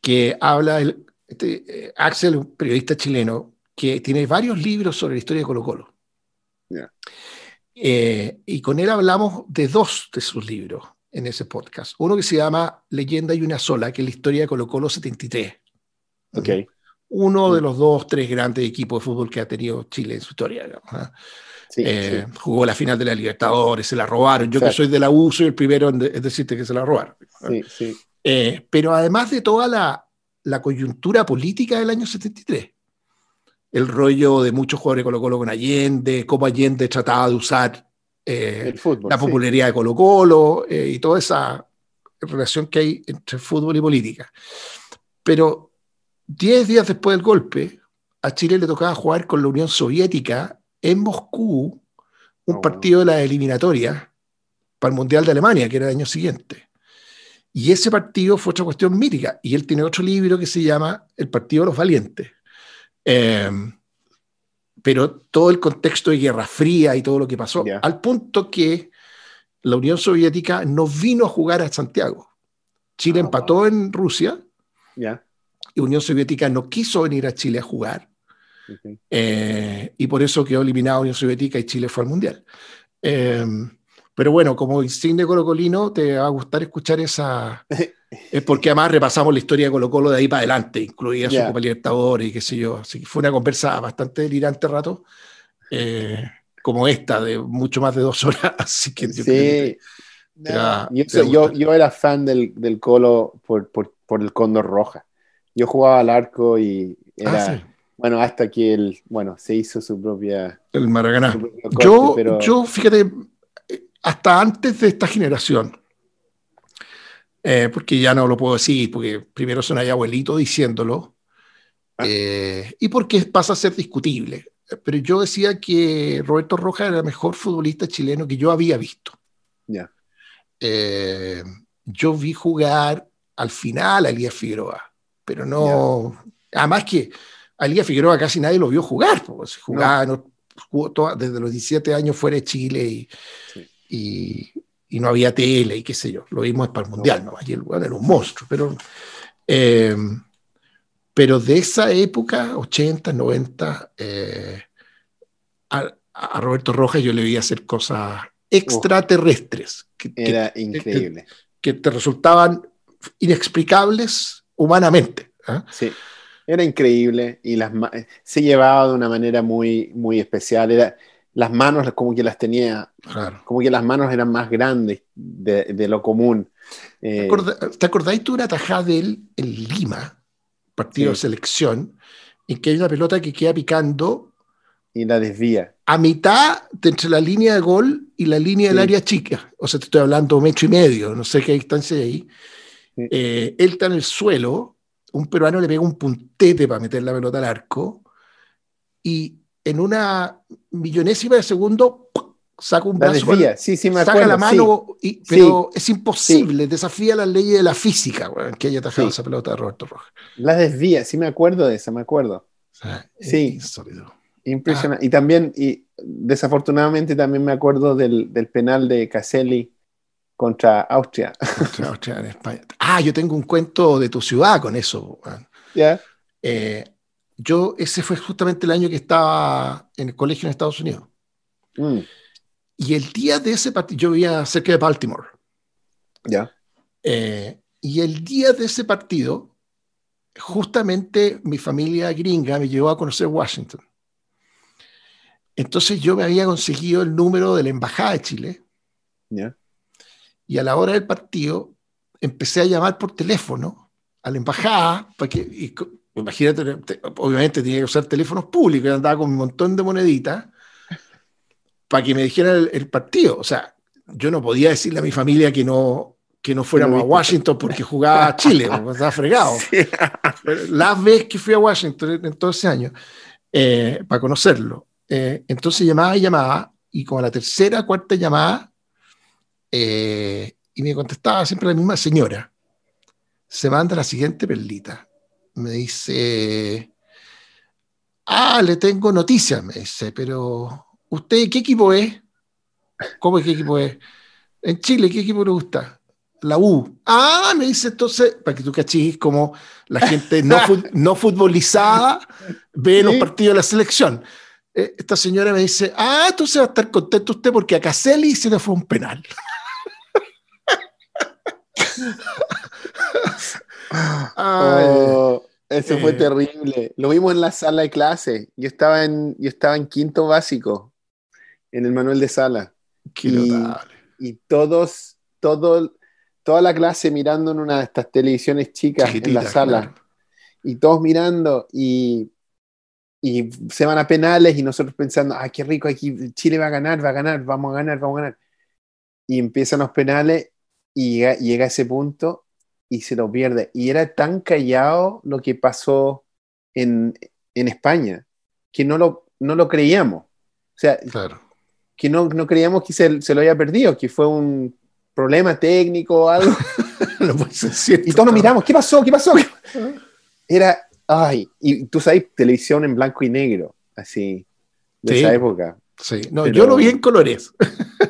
Que habla, el, este, eh, Axel, un periodista chileno, que tiene varios libros sobre la historia de Colo Colo.
Ya.
Eh, y con él hablamos de dos de sus libros en ese podcast. Uno que se llama Leyenda y una sola, que es la historia de Colo Colo 73.
Okay.
Uno de los dos, tres grandes equipos de fútbol que ha tenido Chile en su historia. ¿ah? Eh, jugó la final de la Libertadores, se la robaron. Yo que soy de la U, soy el primero en, decirte que se la robaron.
¿ah? Sí,
eh, pero además de toda la, la coyuntura política del año 73, el rollo de muchos jugadores de Colo Colo con Allende, cómo Allende trataba de usar eh, la popularidad de Colo Colo eh, y toda esa relación que hay entre fútbol y política. Pero diez días después del golpe, a Chile le tocaba jugar con la Unión Soviética en Moscú un oh, partido de la eliminatoria para el Mundial de Alemania, que era el año siguiente. Y ese partido fue otra cuestión mítica. Y él tiene otro libro que se llama El Partido de los Valientes eh, pero todo el contexto de Guerra Fría y todo lo que pasó, al punto que la Unión Soviética no vino a jugar a Santiago. Chile ah, empató en Rusia y Unión Soviética no quiso venir a Chile a jugar. Eh, y por eso quedó eliminada Unión Soviética y Chile fue al Mundial. Eh, pero bueno, como insigne colocolino, te va a gustar escuchar esa, [laughs] Es porque además repasamos la historia de Colo Colo de ahí para adelante, incluida su Copa Libertadores y qué sé yo. Así que fue una conversa bastante delirante rato, eh, como esta, de mucho más de dos horas. [laughs] Así que
yo sí. yo, yo, era fan del, del Colo por, por, por, el Cóndor Roja. Yo jugaba al arco y era. Ah, bueno, hasta que él, bueno, se hizo su propia.
El Maracaná. yo, yo, fíjate, hasta antes de esta generación, eh, porque ya no lo puedo decir, porque primero son ahí abuelito diciéndolo, ah. eh, y porque pasa a ser discutible. Pero yo decía que Roberto Rojas era el mejor futbolista chileno que yo había visto.
Ya.
Eh, yo vi jugar al final a Elías Figueroa, pero no. Además que a Elías Figueroa casi nadie lo vio jugar, porque jugaba, jugó desde los 17 años fuera de Chile y, y, no había tele y qué sé yo. Lo vimos para el Mundial, ¿no? Allí el era un monstruo, pero. Eh, pero de esa época, 80, 90, eh, a, Roberto Rojas yo le vi hacer cosas extraterrestres.
Que, era increíble.
Que, te resultaban inexplicables humanamente.
¿ah? Sí, era increíble y las se llevaba de una manera muy, muy especial. Era, las manos como que las tenía, como que las manos eran más grandes de, lo común.
¿Te eh, acordáis tú una tajada de él en Lima? partido de selección, en que hay una pelota que queda picando.
Y la desvía.
A mitad de entre la línea de gol y la línea del área chica. O sea, te estoy hablando un metro y medio, no sé qué distancia hay ahí. Eh, él está en el suelo, un peruano le pega un puntete para meter la pelota al arco, y en una millonésima de segundo saca un brazo,
sí, sí, me
acuerdo, saca la mano, y, pero es imposible, desafía las leyes de la física que haya atajado esa pelota de Roberto Rojas.
La desvía, sí me acuerdo de esa, me acuerdo. sí, impresionante. Ah. Y también, y desafortunadamente también me acuerdo del, del penal de Caselli contra Austria.
Contra [laughs] Austria en España. Ah, yo tengo un cuento de tu ciudad con eso.
¿Ya?
Eh, yo, ese fue justamente el año que estaba en el colegio en Estados Unidos. Mm. Y el día de ese partido, yo vivía cerca de Baltimore.
Ya.
Eh, y el día de ese partido, justamente mi familia gringa me llevó a conocer Washington. Entonces yo me había conseguido el número de la Embajada de Chile.
Ya.
Y a la hora del partido empecé a llamar por teléfono a la embajada, para que, imagínate, obviamente tenía que usar teléfonos públicos, y andaba con un montón de moneditas para que me dijeran el, partido. O sea, yo no podía decirle a mi familia que no, que no fuéramos a Washington porque jugaba a Chile, [laughs] porque estaba fregado. Las veces que fui a Washington en todo ese año, eh, para conocerlo. Eh, entonces llamaba y llamaba, y como a la tercera, cuarta llamada, eh, y me contestaba siempre la misma señora. Se manda la siguiente perlita. Me dice, ah, le tengo noticias, me dice, pero ¿Usted qué equipo es? ¿Cómo es qué equipo es? En Chile, ¿qué equipo le gusta? La U. Ah, me dice entonces, para que tú cachis como la gente no, [laughs] no futbolizada ve los partidos de la selección. Eh, esta señora me dice, ah, entonces va a estar contento usted porque a Caselli se le fue un penal. [laughs]
oh, eso fue eh, terrible. Lo vimos en la sala de clase. Yo estaba en, yo estaba en quinto básico en el manual de sala. y, y, todos, todo, toda la clase mirando en una de estas televisiones chicas en la sala. Y todos mirando y, y se van a penales y nosotros pensando, ah, qué rico, aquí Chile va a ganar, va a ganar, vamos a ganar, vamos a ganar. Y empiezan los penales y llega, a ese punto y se lo pierde. Y era tan callado lo que pasó en, en España que no lo, no lo creíamos. O sea, claro que no, no creíamos que se, se, lo haya perdido, que fue un problema técnico o algo. [laughs] y todos nos miramos, ¿qué pasó? ¿Qué pasó? Era, ay, y tú sabes, televisión en blanco y negro, así, de esa época.
Sí, no, yo lo vi en colores.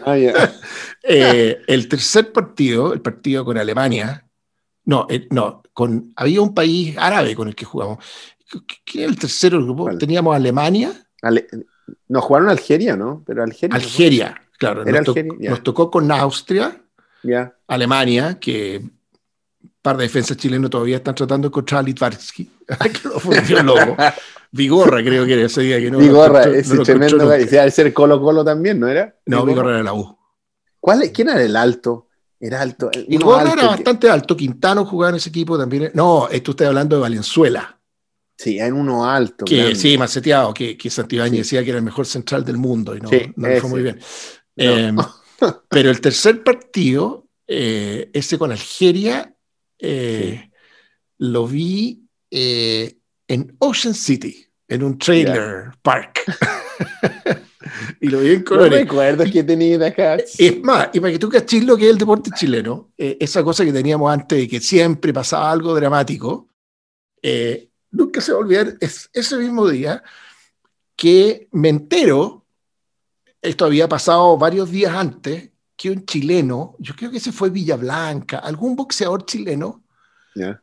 Ah, [laughs] eh, el tercer partido, el partido con Alemania, no, eh, no, con, había un país árabe con el que jugamos. ¿Quién era el tercero grupo? Teníamos Alemania.
Nos jugaron Algeria, ¿no? Pero Algeria.
Algeria, claro. Nos, tocó con Austria, Alemania, que un par de defensas chilenos todavía están tratando de encontrar a Litvarsky, [laughs] que lo Vigorra, creo que era ese día que no.
Vigorra, ese tremendo. Debe ser Colo Colo también, ¿no era?
No, Vigorra, era la U.
¿Cuál, ¿Quién era el alto? Era alto.
Vigorra era bastante alto. Quintano jugaba en ese equipo también. No, esto estoy hablando de Valenzuela.
Sí, en uno alto.
Que, sí, maceteado, que, que Santibáñez decía que era el mejor central del mundo y no, no fue muy bien. Eh, [laughs] Pero el tercer partido, eh, ese con Algeria, eh, lo vi eh, en Ocean City, en un trailer park. [laughs] y lo vi en colores.
No recuerdo que tenía acá.
Es más, y para que tú caches lo que es el deporte chileno, esa cosa que teníamos antes de que siempre pasaba algo dramático, nunca se va a olvidar, es ese mismo día que me entero, esto había pasado varios días antes, que un chileno, yo creo que ese fue Villablanca, algún boxeador chileno,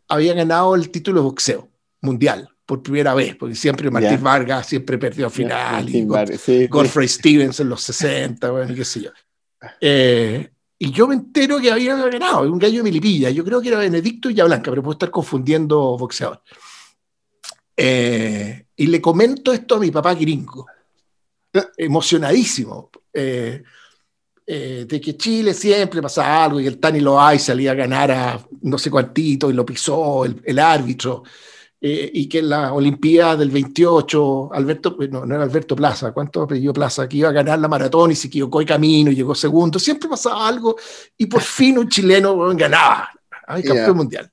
había ganado el título de boxeo mundial por primera vez, porque siempre Martín Vargas siempre perdió final, y Godfrey Stevens en los 60, bueno, qué sé yo. Eh, y yo me entero que había ganado, un gallo de Milipilla, yo creo que era Benedicto Villablanca, pero puedo estar confundiendo boxeador. Eh, y le comento esto a mi papá gringo, emocionadísimo, eh, eh, de que Chile siempre pasa algo y el Tani Loay salía a ganar a no sé cuántito y lo pisó el, árbitro. Y que en la Olimpiada del 28, Alberto, no, no era Alberto Plaza, ¿cuánto apellido Plaza? Que iba a ganar la maratón y se equivocó de camino y llegó segundo. Siempre pasaba algo y por [laughs] fin un chileno ganaba. Ay, campeón mundial.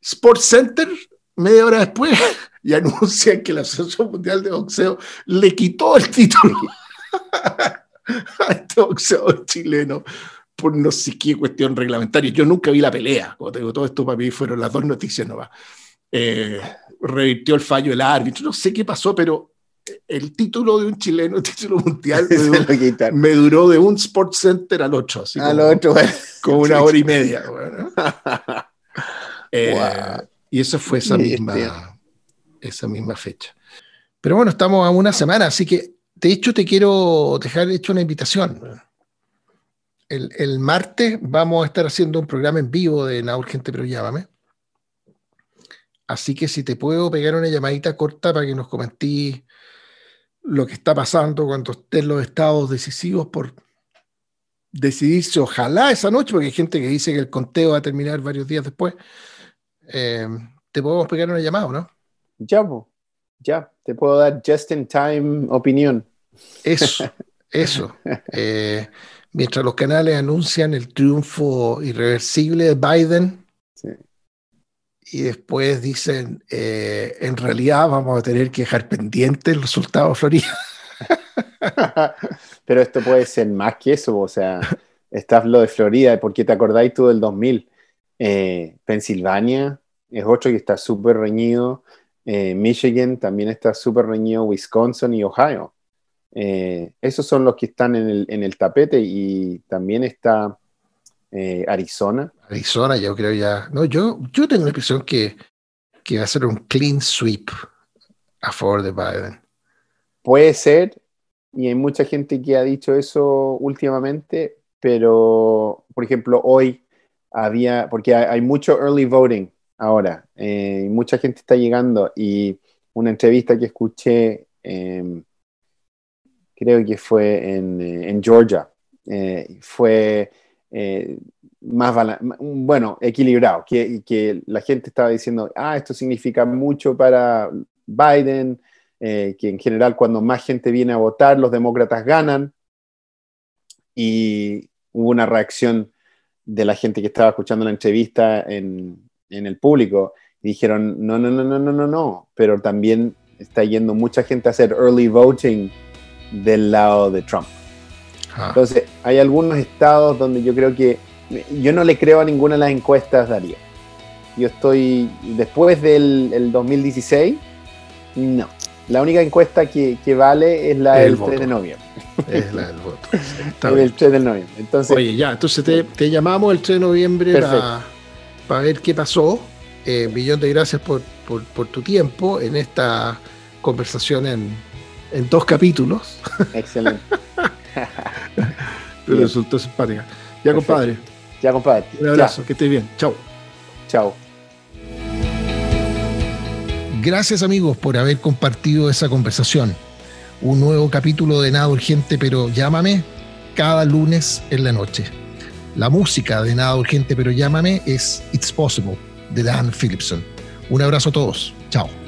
Sports Center media hora después [laughs] y anuncian que la Asociación Mundial de Boxeo le quitó el título [laughs] a este boxeador chileno por no sé qué cuestión reglamentaria. Yo nunca vi la pelea, como te digo, todo esto para mí fueron las dos noticias nomás. Eh, revirtió el fallo el árbitro, no sé qué pasó, pero el título de un chileno, el título mundial, [laughs] me, duró, de un Sports Center al otro, así al como, otro, como una [laughs] hora y media. [laughs] Eh, y eso fue esa misma, esa misma fecha. Pero bueno, estamos a una semana, así que de hecho te quiero dejar hecho una invitación. El, el, martes vamos a estar haciendo un programa en vivo de La Urgente Pero Llámame. Así que si te puedo pegar una llamadita corta para que nos comentís lo que está pasando cuando estén los estados decisivos por decidirse, ojalá esa noche, porque hay gente que dice que el conteo va a terminar varios días después. Eh, te podemos pegar una llamada, ¿no?
Ya, ya, te puedo dar just in time opinión.
Eso, eso. [laughs] Eh, mientras los canales anuncian el triunfo irreversible de Biden, y después dicen, eh, en realidad vamos a tener que dejar pendiente el resultado de Florida. [laughs]
Pero esto puede ser más que eso, o sea, está lo de Florida, porque te acordáis tú del 2000. Pensilvania, es otro que está súper reñido. Eh, Michigan también está súper reñido, Wisconsin y Ohio. Eh, esos son los que están en el, tapete y también está eh, Arizona.
Arizona, yo creo ya. No, yo, yo tengo la impresión que, que va a ser un clean sweep a favor de Biden.
Puede ser, y hay mucha gente que ha dicho eso últimamente, pero por ejemplo, hoy había, porque hay mucho early voting ahora. Eh, mucha gente está llegando y una entrevista que escuché, em, creo que fue en, eh, Georgia, eh, fue más, bueno, equilibrado, que, que la gente estaba diciendo, ah, esto significa mucho para Biden, que en general cuando más gente viene a votar, los demócratas ganan. Y hubo una reacción de la gente que estaba escuchando la entrevista en, en el público y dijeron, no, no, no, no, no, no, no, pero también está yendo mucha gente a hacer early voting del lado de Trump. Ah. Entonces, hay algunos estados donde yo creo que, yo no le creo a ninguna de las encuestas, Darío. Yo estoy, después del 2016, no. La única encuesta que, vale es la del 3 de noviembre.
Es la del voto.
el 3 de noviembre. Entonces,
Oye, ya, entonces te, te llamamos el 3 de noviembre para para ver qué pasó. Eh, millón de gracias por, tu tiempo en esta conversación en, dos capítulos.
Excelente. [laughs]
Pero resultó simpática. Ya, compadre.
Ya, compadre.
Un abrazo, que estés bien. Chao.
Chao.
Gracias amigos por haber compartido esa conversación. Un nuevo capítulo de Nada Urgente, pero llámame cada lunes en la noche. La música de Nada Urgente pero Llámame es It's Possible de Dan Philipson. Un abrazo a todos. Chao.